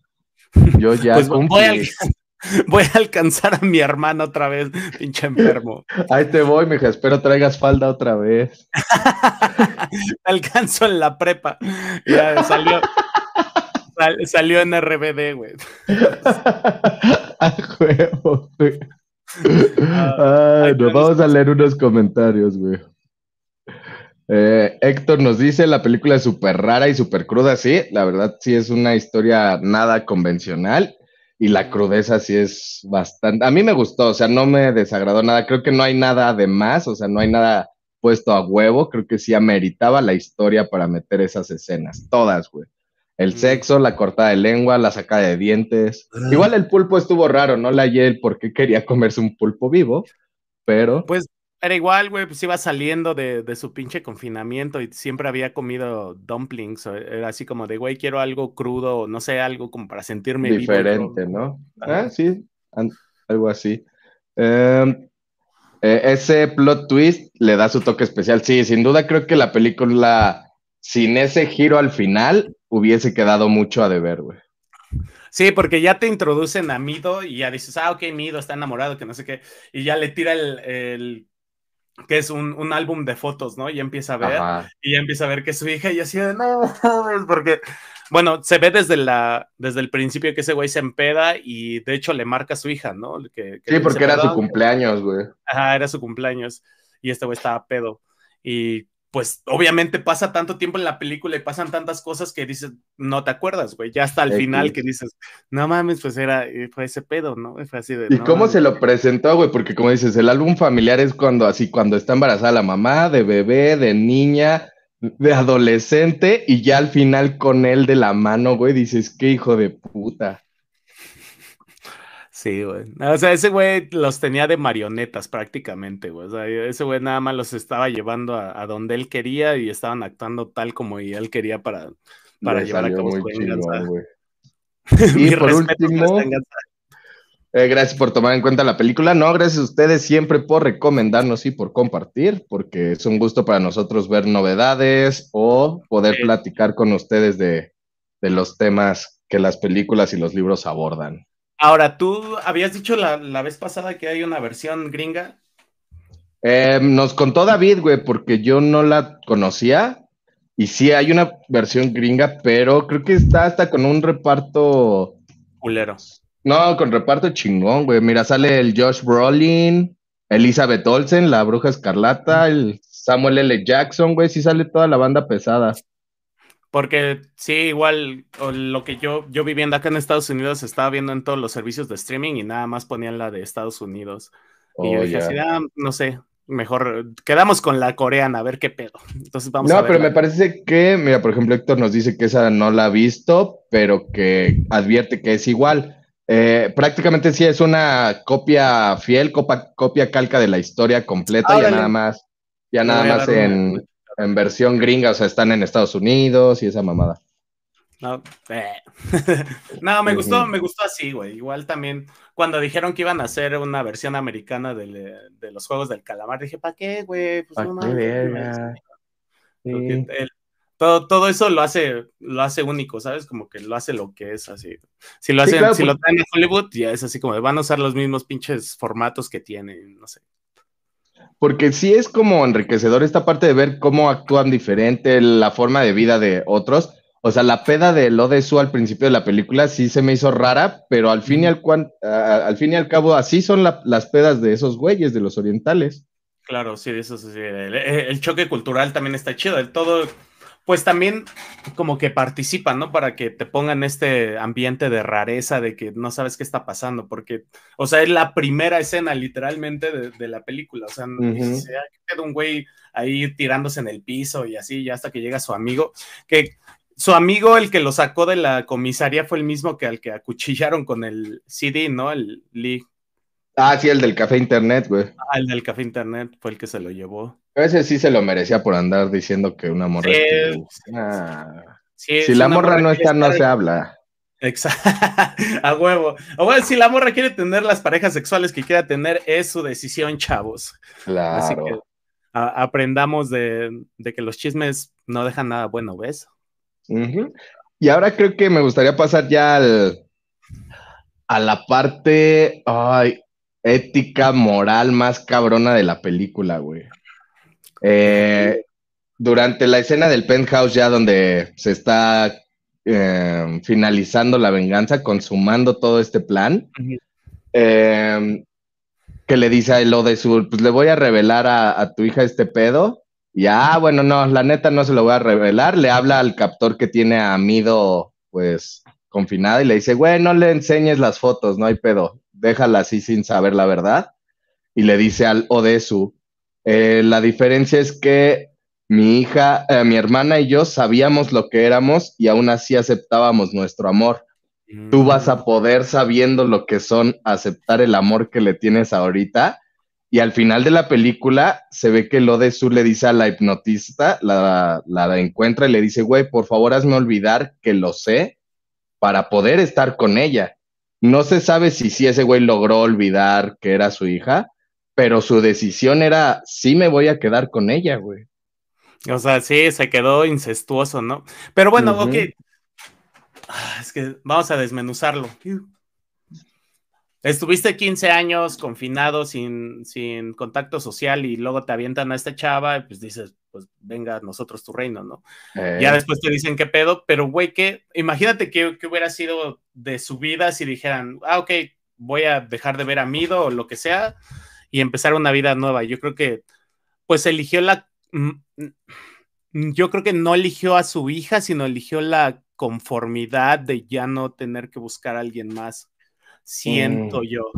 Yo ya pues Voy a, alcanzar a mi hermano otra vez, pinche enfermo. Ahí te voy, mija, espero traigas falda otra vez. Alcanzo en la prepa. Ya salió. salió en RBD, güey. a juego, güey. Ah, nos vamos a leer unos comentarios, güey. Eh, Héctor nos dice, la película es súper rara y súper cruda, sí, la verdad sí es una historia nada convencional y la crudeza sí es bastante, a mí me gustó, o sea, no me desagradó nada, creo que no hay nada de más, o sea, no hay nada puesto a huevo, creo que sí ameritaba la historia para meter esas escenas, todas, güey. El sexo, la cortada de lengua, la sacada de dientes. Igual el pulpo estuvo raro, no la hallé el por qué quería comerse un pulpo vivo, pero... Pues era igual, güey, pues iba saliendo de, de, su pinche confinamiento y siempre había comido dumplings. Era así como de, güey, quiero algo crudo, no sé, algo como para sentirme Diferente, ¿no? Ah, sí, algo así. Em, e, ese plot twist le da su toque especial. Sí, sin duda creo que la película, sin ese giro al final, hubiese quedado mucho a deber, güey. Sí, porque ya te introducen a Mido y ya dices, ah, ok, Mido está enamorado, que no sé qué, y ya le tira el que es un, un, álbum de fotos, ¿no? Y empieza a ver, y ya empieza a ver que es su hija, y así de, no, porque, bueno, se ve desde, la, desde el principio que ese güey se empeda y de hecho le marca a su hija, ¿no? Que, sí, porque era su cumpleaños, güey. Ajá, era su cumpleaños, y este güey estaba pedo. Y pues obviamente pasa tanto tiempo en la película y pasan tantas cosas que dices, no te acuerdas, güey, ya hasta el final que dices, no mames, pues era, eh, fue ese pedo, ¿no? Fue así de... ¿Y cómo se lo presentó, güey? Porque como dices, el álbum familiar es cuando así, cuando está embarazada la mamá, de bebé, de niña, de adolescente, y ya al final con él de la mano, güey, dices, qué hijo de puta. Sí, güey. O sea, ese güey los tenía de marionetas prácticamente, güey. O sea, ese güey nada más los estaba llevando a, donde él quería y estaban actuando tal como él quería para, para llevar a cabo su venganza. y por último, Eh, gracias por tomar en cuenta la película. No, gracias a ustedes siempre por recomendarnos y por compartir, porque es un gusto para nosotros ver novedades o poder platicar con ustedes de, de, los temas que las películas y los libros abordan. Ahora, tú habías dicho la, la vez pasada que hay una versión gringa. Eh, nos contó David, güey, porque yo no la conocía. Y sí, hay una versión gringa, pero creo que está hasta con un reparto. Culero. No, con reparto chingón, güey. Mira, sale el Josh Brolin, Elizabeth Olsen, la bruja escarlata, el Samuel L. Jackson, güey. Sí sale toda la banda pesada. Porque sí, igual lo que yo, yo viviendo acá en Estados Unidos estaba viendo en todos los servicios de streaming y nada más ponían la de Estados Unidos. y yo oh, dije así, ah, no sé, mejor quedamos con la coreana, a ver qué pedo. Entonces vamos no, pero me parece que, mira, por ejemplo, Héctor nos dice que esa no la ha visto, pero que advierte que es igual. Eh, prácticamente sí es una copia fiel, copia calca de la historia completa, ya nada más, ya nada más en, versión gringa, o sea, están en Estados Unidos y esa mamada. No, eh. no me gustó, me gustó así, güey. Igual también cuando dijeron que iban a hacer una versión americana de, los juegos del calamar, dije, ¿para qué, güey? Pues no todo, todo eso lo hace, lo hace único, ¿sabes? Como que lo hace lo que es así. Si lo hacen, si lo traen en Hollywood, ya es así como van a usar los mismos pinches formatos que tienen, no sé. Porque sí es como enriquecedor esta parte de ver cómo actúan diferente, la forma de vida de otros. O sea, la peda de lo de su al principio de la película sí se me hizo rara, pero al fin y al, al, fin y al cabo así son las pedas de esos güeyes, de los orientales. Claro, sí, eso sí. El, el, choque cultural también está chido. El todo, pues también como que participan, ¿no? Para que te pongan este ambiente de rareza, de que no sabes qué está pasando, porque, o sea, es la primera escena literalmente de, la película, o sea, se queda un güey ahí tirándose en el piso y así, ya hasta que llega su amigo, que su amigo, el que lo sacó de la comisaría, fue el mismo que al que acuchillaron con el CD, ¿no? El Lee. Ah, sí, el del café internet, güey. Ah, el del café internet fue el que se lo llevó. A veces sí se lo merecía por andar diciendo que una morra. Ah. si la morra, no está, no se habla. Exacto, a huevo. O bueno, si la morra quiere tener las parejas sexuales que quiera tener, es su decisión, chavos. Claro. Así que aprendamos de, que los chismes no dejan nada bueno, ¿ves? Y ahora creo que me gustaría pasar ya al, a la parte ay, ética, moral más cabrona de la película, güey. Eh, durante la escena del penthouse ya donde se está eh, finalizando la venganza, consumando todo este plan, eh, que le dice a lo de Sur, pues le voy a revelar a, tu hija este pedo. Y ah, bueno, no, la neta no se lo voy a revelar. Le habla al captor que tiene a Mido, pues, confinada y le dice, güey, no le enseñes las fotos, no hay pedo, déjala así sin saber la verdad. Y le dice al Odesu, eh, la diferencia es que mi hija, eh, mi hermana y yo sabíamos lo que éramos y aún así aceptábamos nuestro amor. Tú vas a mm. poder, sabiendo lo que son, aceptar el amor que le tienes ahorita. Y al final de la película se ve que lo de Su le dice a la hipnotista, la, la encuentra y le dice, güey, por favor hazme olvidar que lo sé para poder estar con ella. No se sabe si, si ese güey logró olvidar que era su hija, pero su decisión era, sí me voy a quedar con ella, güey. O sea, sí, se quedó incestuoso, ¿no? Pero bueno, ok. Ah, es que vamos a desmenuzarlo. Estuviste 15 años confinado sin, sin contacto social y luego te avientan a esta chava y pues dices, pues venga nosotros tu reino, ¿no? Ya eh. después te dicen qué pedo, pero güey, que imagínate que, que, hubiera sido de su vida si dijeran, ah, ok, voy a dejar de ver a Mido o lo que sea y empezar una vida nueva. Yo creo que, pues eligió la, mm, mm, yo creo que no eligió a su hija, sino eligió la conformidad de ya no tener que buscar a alguien más. Siento mm. yo.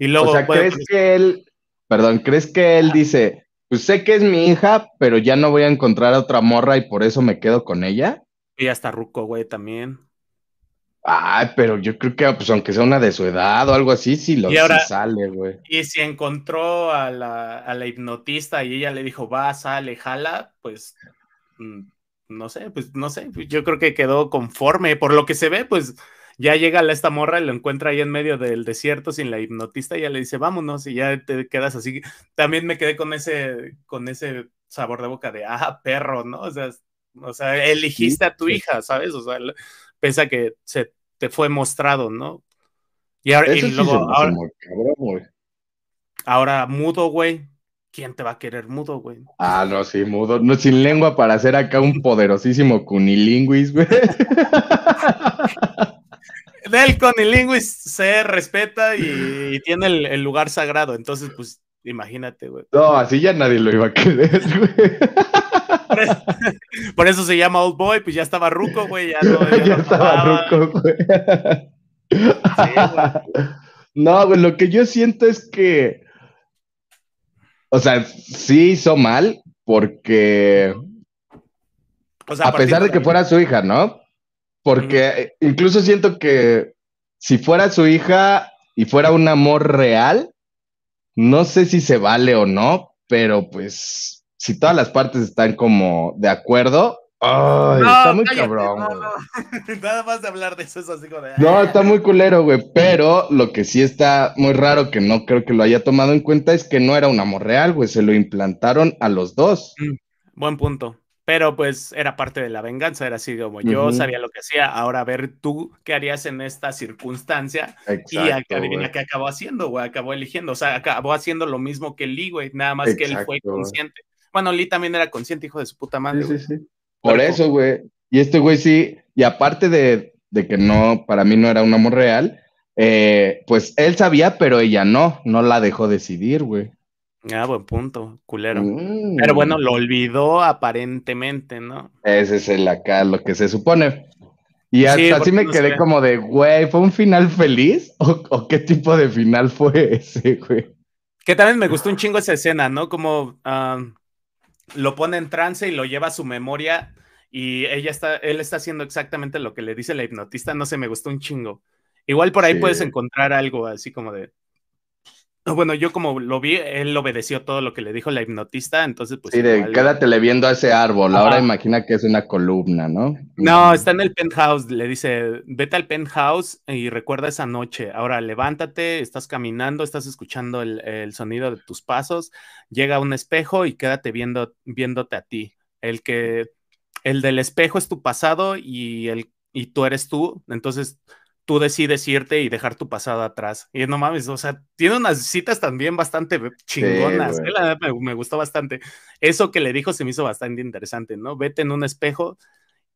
Y luego, o sea, ¿crees pues que él, perdón, crees que él dice, pues sé que es mi hija, pero ya no voy a encontrar a otra morra y por eso me quedo con ella? Y hasta Ruco, güey, también. Ay, pero yo creo que, pues, aunque sea una de su edad o algo así, sí lo sale, güey. Y si encontró a la, a la, hipnotista y ella le dijo, va, sale, jala, pues, mm, no sé, pues, no sé, yo creo que quedó conforme. Por lo que se ve, pues, ya llega a esta morra y lo encuentra ahí en medio del desierto sin la hipnotista y ya le dice, vámonos, y ya te quedas así. También me quedé con ese, con ese sabor de boca de, ah, perro, ¿no? O sea, o sea elegiste a tu hija, ¿sabes? O sea, pese que se te fue mostrado, ¿no? Y, ahora, y luego, ahora, mudo, güey. ¿Quién te va a querer mudo, güey? Ah, no, sí, mudo. No, sin lengua para hacer acá un poderosísimo cunilingüis, güey. Del cunilingüis se respeta y, tiene el, lugar sagrado. Entonces, pues, imagínate, güey. No, así ya nadie lo iba a querer, güey. Por eso, se llama Old Boy, pues ya estaba ruco, güey. Ya, no, ya, estaba ruco, güey. No, güey, lo que yo siento es que. O sea, sí hizo mal, porque. a, pesar de que fuera su hija, ¿no? Porque incluso siento que si fuera su hija y fuera un amor real, no sé si se vale o no, pero pues si todas las partes están como de acuerdo, Ay, está muy cabrón. Nada más de hablar de eso es así como de. No, está muy culero, güey. Pero lo que sí está muy raro, que no creo que lo haya tomado en cuenta, es que no era un amor real, güey. Se lo implantaron a los dos. Mm, buen punto. Pero pues era parte de la venganza, era así como yo sabía lo que hacía, ahora a ver tú qué harías en esta circunstancia. y adivina qué acabó haciendo, güey, acabó eligiendo, o sea, acabó haciendo lo mismo que Lee, güey, nada más que él fue consciente. Bueno, Lee también era consciente, hijo de su puta madre. Sí, sí, sí. Por eso, güey. Y este güey sí, y aparte de, que no, para mí no era un amor real, eh, pues él sabía, pero ella no, no la dejó decidir, güey. Ah, buen punto, culero. Mm. Pero bueno, lo olvidó aparentemente, ¿no? Ese es el acá, lo que se supone. Y hasta así me quedé como de, güey, ¿fue un final feliz? ¿O, qué tipo de final fue ese, güey? Que también me gustó un chingo esa escena, ¿no? Como ah, lo pone en trance y lo lleva a su memoria y ella está, él está haciendo exactamente lo que le dice la hipnotista, no sé, me gustó un chingo. Igual por ahí puedes encontrar algo así como de... Bueno, yo como lo vi, él obedeció todo lo que le dijo la hipnotista, entonces pues... Sí, de quédatele viendo a ese árbol, ahora imagina que es una columna, ¿no? No, está en el penthouse, le dice, vete al penthouse y recuerda esa noche, ahora levántate, estás caminando, estás escuchando el, el sonido de tus pasos, llega a un espejo y quédate viendo, viéndote a ti. El que el del espejo es tu pasado y, el, y tú eres tú, entonces tú decides irte y dejar tu pasado atrás. Y no mames, o sea, tiene unas citas también bastante chingonas. ¿eh? me, gustó bastante. Eso que le dijo se me hizo bastante interesante, ¿no? Vete en un espejo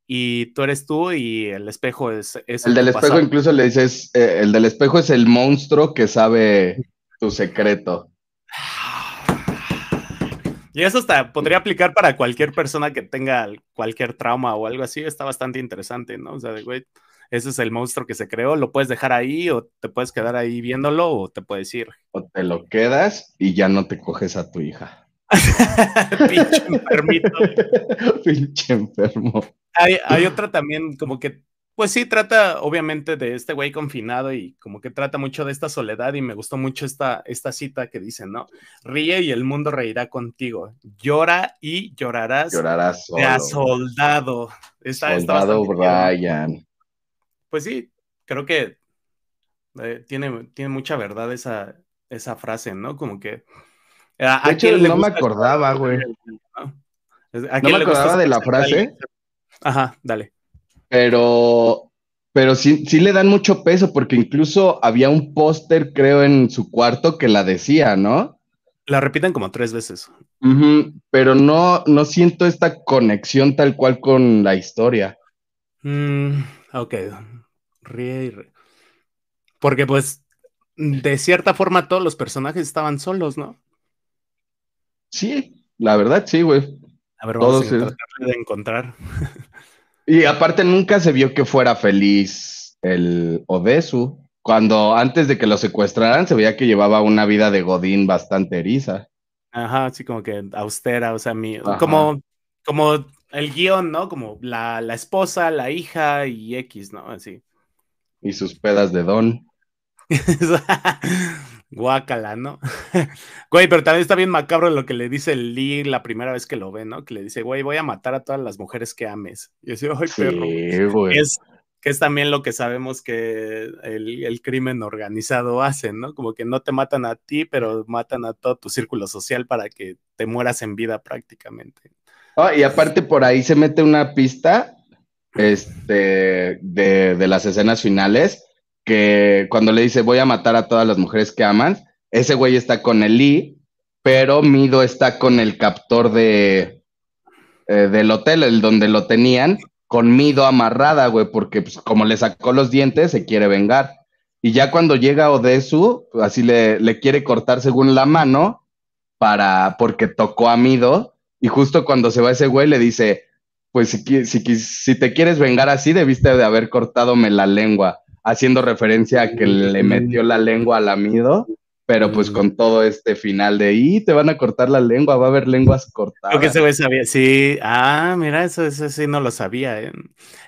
y tú eres tú y el espejo es... el del espejo incluso le dices, eh, el del espejo es el monstruo que sabe tu secreto. Y eso hasta podría aplicar para cualquier persona que tenga cualquier trauma o algo así. Está bastante interesante, ¿no? O sea, de güey, ese es el monstruo que se creó. Lo puedes dejar ahí o te puedes quedar ahí viéndolo o te puedes ir. O te lo quedas y ya no te coges a tu hija. Pinche enfermito. Pinche enfermo. Hay, hay otra también como que pues sí, trata obviamente de este güey confinado y como que trata mucho de esta soledad y me gustó mucho esta, esta cita que dice, ¿no? Ríe y el mundo reirá contigo. Llora y llorarás. Llorarás solo. a soldado. soldado Brian. Pues sí, creo que eh, tiene, tiene mucha verdad esa, esa frase, ¿no? Como que... A, de hecho, no me acordaba, güey. ¿no? me acordaba de la frase. Ajá, dale pero, pero sí, sí le dan mucho peso porque incluso había un póster, creo, en su cuarto que la decía, ¿no? La repiten como tres veces. pero no, no siento esta conexión tal cual con la historia. Mm, ok, ríe y ríe. Porque pues, de cierta forma todos los personajes estaban solos, ¿no? Sí, la verdad sí, güey. A ver, vamos a tratar de encontrar. Y aparte nunca se vio que fuera feliz el Odesu. Cuando antes de que lo secuestraran se veía que llevaba una vida de Godín bastante eriza. Ajá, así como que austera, o sea, mi, como, como el guion, ¿no? Como la, la, esposa, la hija y X, ¿no? Así. Y sus pedas de don. Guácala, ¿no? güey, pero también está bien macabro lo que le dice Lee la primera vez que lo ve, ¿no? Que le dice, güey, voy a matar a todas las mujeres que ames. Y yo ay, perro. Es, que es también lo que sabemos que el, crimen organizado hace, ¿no? Como que no te matan a ti, pero matan a todo tu círculo social para que te mueras en vida prácticamente. Y aparte por ahí se mete una pista este, de, de las escenas finales, que cuando le dice voy a matar a todas las mujeres que aman, ese güey está con el Lee, pero Mido está con el captor de, eh, del hotel, el donde lo tenían, con Mido amarrada, güey, porque pues, como le sacó los dientes, se quiere vengar. Y ya cuando llega Odesu, así le, le quiere cortar según la mano, para, porque tocó a Mido, y justo cuando se va ese güey le dice, pues si, si, si te quieres vengar así, debiste de haber cortadome la lengua, haciendo referencia a que le metió la lengua al amido pero pues con todo este final de ahí te van a cortar la lengua, va a haber lenguas cortadas. Lo que ese güey sabía, sí, ah, mira, eso, eso sí no lo sabía. ¿eh?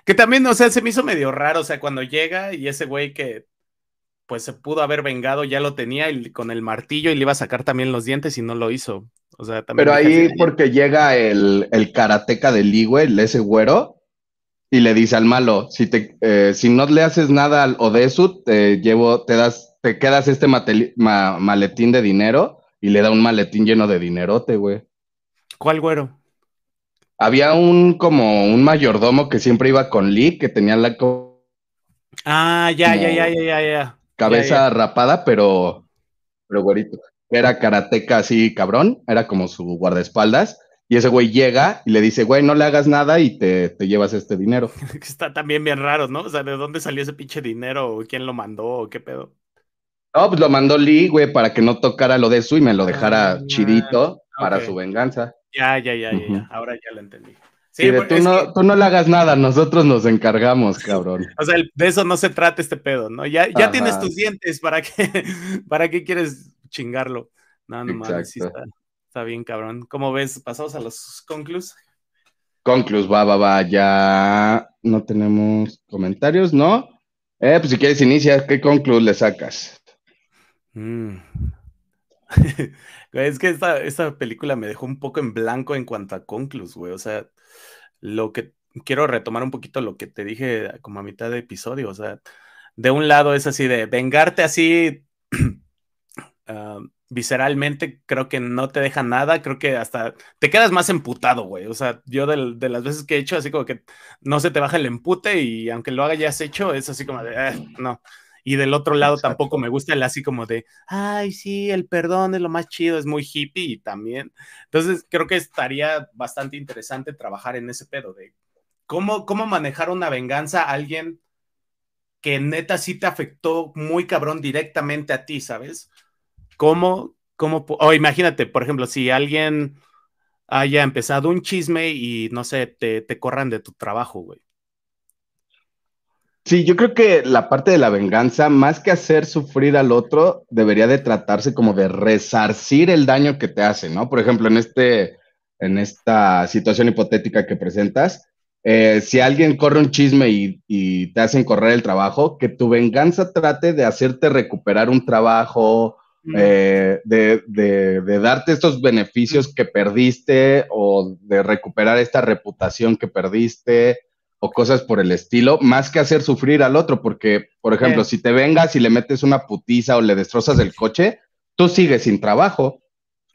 Que también, o sea, se me hizo medio raro, o sea, cuando llega y ese güey que pues se pudo haber vengado, ya lo tenía y, con el martillo y le iba a sacar también los dientes y no lo hizo. O sea, también Pero ahí porque llega el, el karateca del Lee, güey, ese güero, y le dice al malo, si, te, eh, si no le haces nada al Odesu, te llevo, te das te quedas este maletín de dinero y le da un maletín lleno de dinerote, güey. ¿Cuál güero? Había un como un mayordomo que siempre iba con Lee, que tenía la Ah, ya, ya, ya, ya, ya, Cabeza rapada, pero pero güerito. Era karateca así cabrón, era como su guardaespaldas. Y ese güey llega y le dice, güey, no le hagas nada y te, te llevas este dinero. Está también bien raro, ¿no? O sea, ¿de dónde salió ese pinche dinero? ¿Quién lo mandó? ¿Qué pedo? No, pues lo mandó Lee, güey, para que no tocara lo de su y me lo dejara ah, chidito para su venganza. Ya, ya, ya, ya, ahora ya lo entendí. Sí, tú, no, tú no le hagas nada, nosotros nos encargamos, cabrón. o sea, de eso no se trata este pedo, ¿no? Ya, ya tienes tus dientes, ¿para qué, ¿para qué quieres chingarlo? No, no mames, sí está, está, bien, cabrón. ¿Cómo ves? Pasamos a los conclus. Conclus, va, va, va, ya no tenemos comentarios, ¿no? Eh, pues si quieres inicia, ¿qué conclus le sacas? Mm. es que esta, película me dejó un poco en blanco en cuanto a conclus, güey. O sea, lo que quiero retomar un poquito lo que te dije como a mitad de episodio. O sea, de un lado es así de vengarte así ah, visceralmente, creo que no te deja nada. Creo que hasta te quedas más emputado, güey. O sea, yo de, las veces que he hecho, así como que no se te baja el empute y aunque lo hayas hecho, es así como de, ah, no y del otro lado tampoco me gusta el así como de, ay, sí, el perdón es lo más chido, es muy hippie y también. Entonces, creo que estaría bastante interesante trabajar en ese pedo de cómo, cómo manejar una venganza a alguien que neta sí te afectó muy cabrón directamente a ti, ¿sabes? ¿Cómo, cómo, o imagínate, por ejemplo, si alguien haya empezado un chisme y no sé, te, te corran de tu trabajo, güey. Sí, yo creo que la parte de la venganza, más que hacer sufrir al otro, debería de tratarse como de resarcir el daño que te hace, ¿no? Por ejemplo, en, este, en esta situación hipotética que presentas, eh, si alguien corre un chisme y, te hacen correr el trabajo, que tu venganza trate de hacerte recuperar un trabajo, eh, de, de, darte estos beneficios que perdiste o de recuperar esta reputación que perdiste o cosas por el estilo, más que hacer sufrir al otro, porque, por ejemplo, si te vengas y le metes una putiza o le destrozas el coche, tú sigues sin trabajo.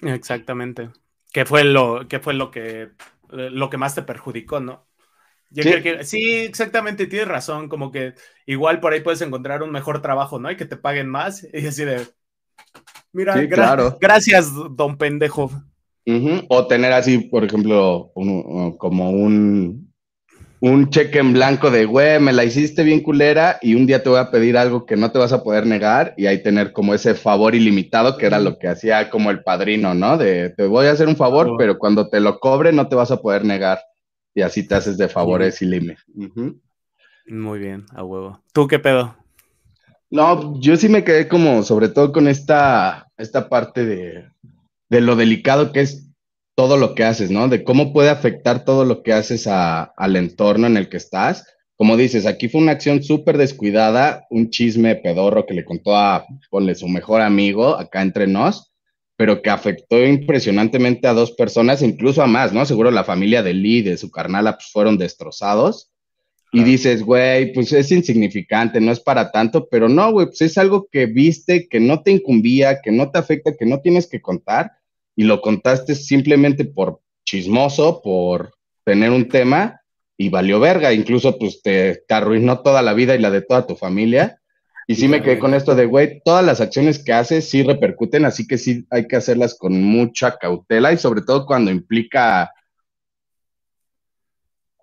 Exactamente. ¿Qué fue lo, qué fue lo que lo que más te perjudicó, no? Yo sí. Creo que, sí, exactamente, tienes razón, como que igual por ahí puedes encontrar un mejor trabajo, ¿no? Y que te paguen más, y así de, mira, gracias, don pendejo. O tener así, por ejemplo, como un, un cheque en blanco de, güey, me la hiciste bien culera y un día te voy a pedir algo que no te vas a poder negar y ahí tener como ese favor ilimitado que era lo que hacía como el padrino, ¿no? De, te voy a hacer un favor, pero cuando te lo cobre no te vas a poder negar y así te haces de favores y límites. Muy bien, a huevo. ¿Tú qué pedo? No, yo sí me quedé como, sobre todo con esta, esta parte de, de lo delicado que es todo lo que haces, ¿no? De cómo puede afectar todo lo que haces al entorno en el que estás. Como dices, aquí fue una acción súper descuidada, un chisme pedorro que le contó a, su mejor amigo acá entre nos, pero que afectó impresionantemente a dos personas, incluso a más, ¿no? Seguro la familia de Lee, de su carnala, pues fueron destrozados. Y dices, güey, pues es insignificante, no es para tanto, pero no, güey, pues es algo que viste, que no te incumbía, que no te afecta, que no tienes que contar, y lo contaste simplemente por chismoso, por tener un tema, y valió verga, incluso pues te, te arruinó toda la vida y la de toda tu familia. Y sí me quedé con esto de, güey, todas las acciones que haces sí repercuten, así que sí hay que hacerlas con mucha cautela y sobre todo cuando implica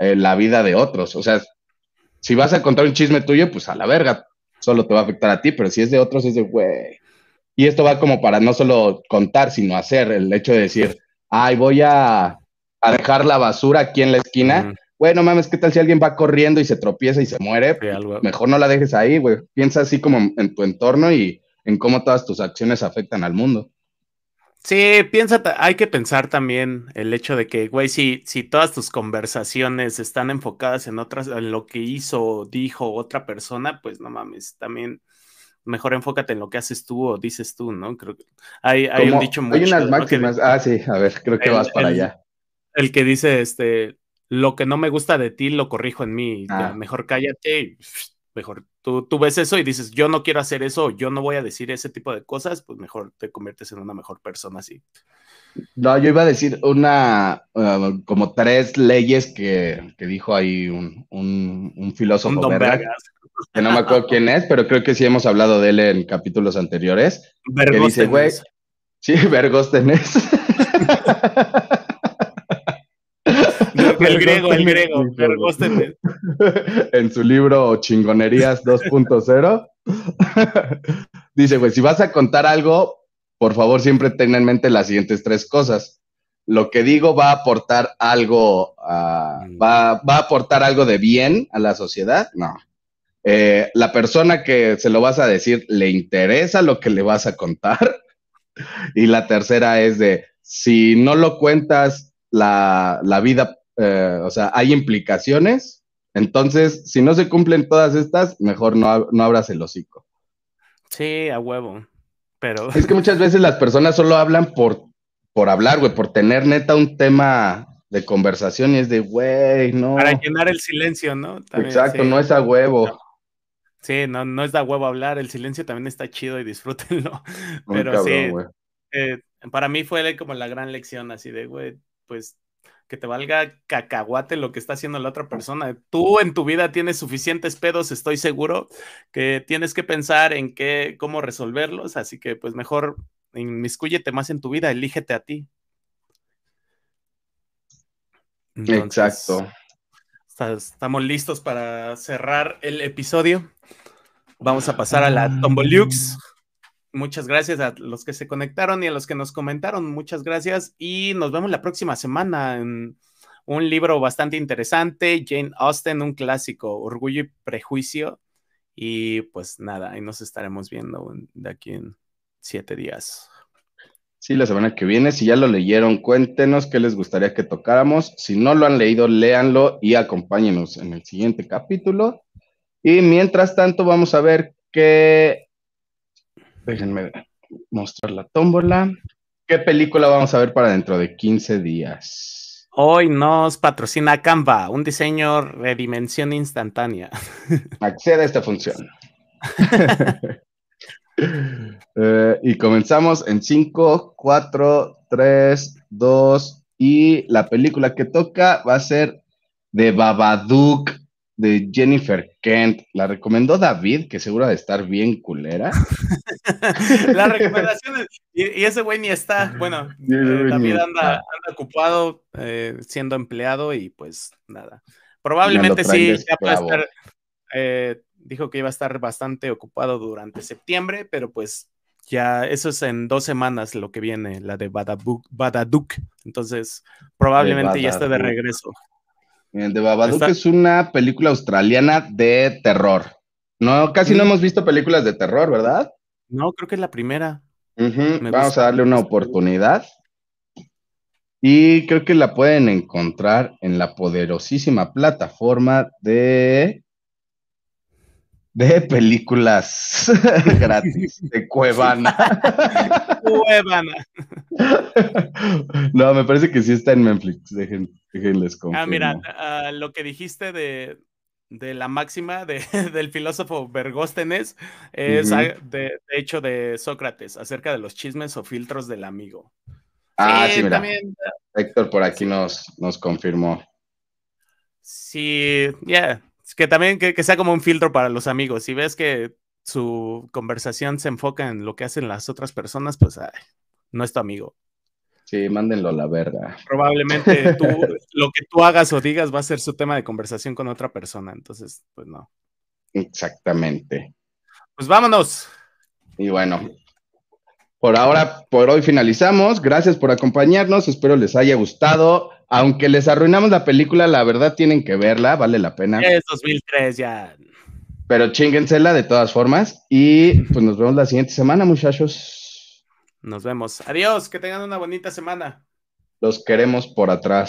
eh, la vida de otros. O sea, si vas a contar un chisme tuyo, pues a la verga, solo te va a afectar a ti, pero si es de otros, es de, güey. Y esto va como para no solo contar, sino hacer el hecho de decir, ay, voy a, dejar la basura aquí en la esquina. Bueno, mames, ¿qué tal si alguien va corriendo y se tropieza y se muere? Mejor no la dejes ahí, güey. Piensa así como en tu entorno y en cómo todas tus acciones afectan al mundo. Sí, piensa, hay que pensar también el hecho de que, güey, si, si todas tus conversaciones están enfocadas en otras, en lo que hizo o dijo otra persona, pues no mames, también mejor enfócate en lo que haces tú o dices tú, ¿no? Creo que hay, hay un dicho muy Hay unas máximas, ah, sí, a ver, creo que vas para allá. El que dice, este, lo que no me gusta de ti lo corrijo en mí, ah. mejor cállate, mejor tú, tú ves eso y dices, yo no quiero hacer eso, yo no voy a decir ese tipo de cosas, pues mejor te conviertes en una mejor persona así. No, yo iba a decir una, uh, como tres leyes que, que dijo ahí un, un, un filósofo, ¿verdad? Que no me acuerdo quién es, pero creo que sí hemos hablado de él en capítulos anteriores. Que dice, güey, sí, Vergóstenes. el griego, el griego, En su libro Chingonerías 2.0, dice, güey, si vas a contar algo, por favor siempre ten en mente las siguientes tres cosas. Lo que digo va a aportar algo, mm. va, va, a aportar algo de bien a la sociedad, no. Eh, la persona que se lo vas a decir le interesa lo que le vas a contar. Y la tercera es de, si no lo cuentas, la, la vida eh, o sea, hay implicaciones. Entonces, si no se cumplen todas estas, mejor no, no abras el hocico. Sí, a huevo. Pero. Es que muchas veces las personas solo hablan por, por hablar, güey, por tener neta un tema de conversación y es de, güey, no. Para llenar el silencio, ¿no? Exacto, no es a huevo. Sí, no, no es de huevo hablar, el silencio también está chido y disfrútenlo. Pero sí, eh, para mí fue como la gran lección así de, güey, pues que te valga cacahuate lo que está haciendo la otra persona. Tú en tu vida tienes suficientes pedos, estoy seguro, que tienes que pensar en qué, cómo resolverlos, así que pues mejor inmiscúyete más en tu vida, elígete a ti. Exacto. Estamos listos para cerrar el episodio. Vamos a pasar a la Tombolux muchas gracias a los que se conectaron y a los que nos comentaron. Muchas gracias y nos vemos la próxima semana en un libro bastante interesante, Jane Austen, un clásico, Orgullo y Prejuicio. Y pues nada, ahí nos estaremos viendo de aquí en siete días. Sí, la semana que viene. Si ya lo leyeron, cuéntenos qué les gustaría que tocáramos. Si no lo han leído, léanlo y acompáñenos en el siguiente capítulo. Y mientras tanto, vamos a ver qué Déjenme mostrar la tómbola. ¿Qué película vamos a ver para dentro de 15 días? Hoy nos patrocina Canva, un diseño de dimensión instantánea. Accede a esta función. Eh, y comenzamos en 5, 4, 3, 2 y la película que toca va a ser de Babadook de Jennifer Kent. La recomendó David, que seguro de estar bien culera. la recomendación y, ese güey ni está. Bueno, eh, David anda, ocupado eh, siendo empleado y pues nada. Probablemente sí, eh, dijo que iba a estar bastante ocupado durante septiembre, pero pues ya eso es en dos semanas lo que viene, la de Badaduk. Entonces, probablemente ya esté de regreso. El de Babadook es una película australiana de terror. No, casi no hemos visto películas de terror, ¿verdad? No, creo que es la primera. Vamos a darle una oportunidad. Y creo que la pueden encontrar en la poderosísima plataforma de de películas gratis de Cuevana. Cuevana. No, me parece que sí está en Netflix. Dejen, Ah, mira, ah, lo que dijiste de, de la máxima de, del filósofo Bergóstenes es de, de, hecho de Sócrates, acerca de los chismes o filtros del amigo. Ah, sí, mira. También, Héctor por aquí nos, nos confirmó. Sí, ya. Es que también que, que, sea como un filtro para los amigos. Si ves que su conversación se enfoca en lo que hacen las otras personas, pues ay, no es tu amigo. Sí, mándenlo a la verga. Probablemente tú, lo que tú hagas o digas va a ser su tema de conversación con otra persona, entonces, pues no. Exactamente. Pues vámonos. Y bueno, por ahora, por hoy finalizamos. Gracias por acompañarnos. Espero les haya gustado. Aunque les arruinamos la película, la verdad tienen que verla, vale la pena. Es 2003 ya. Pero chinguensela de todas formas. Y pues nos vemos la siguiente semana, muchachos. Nos vemos. Adiós, que tengan una bonita semana. Los queremos por atrás.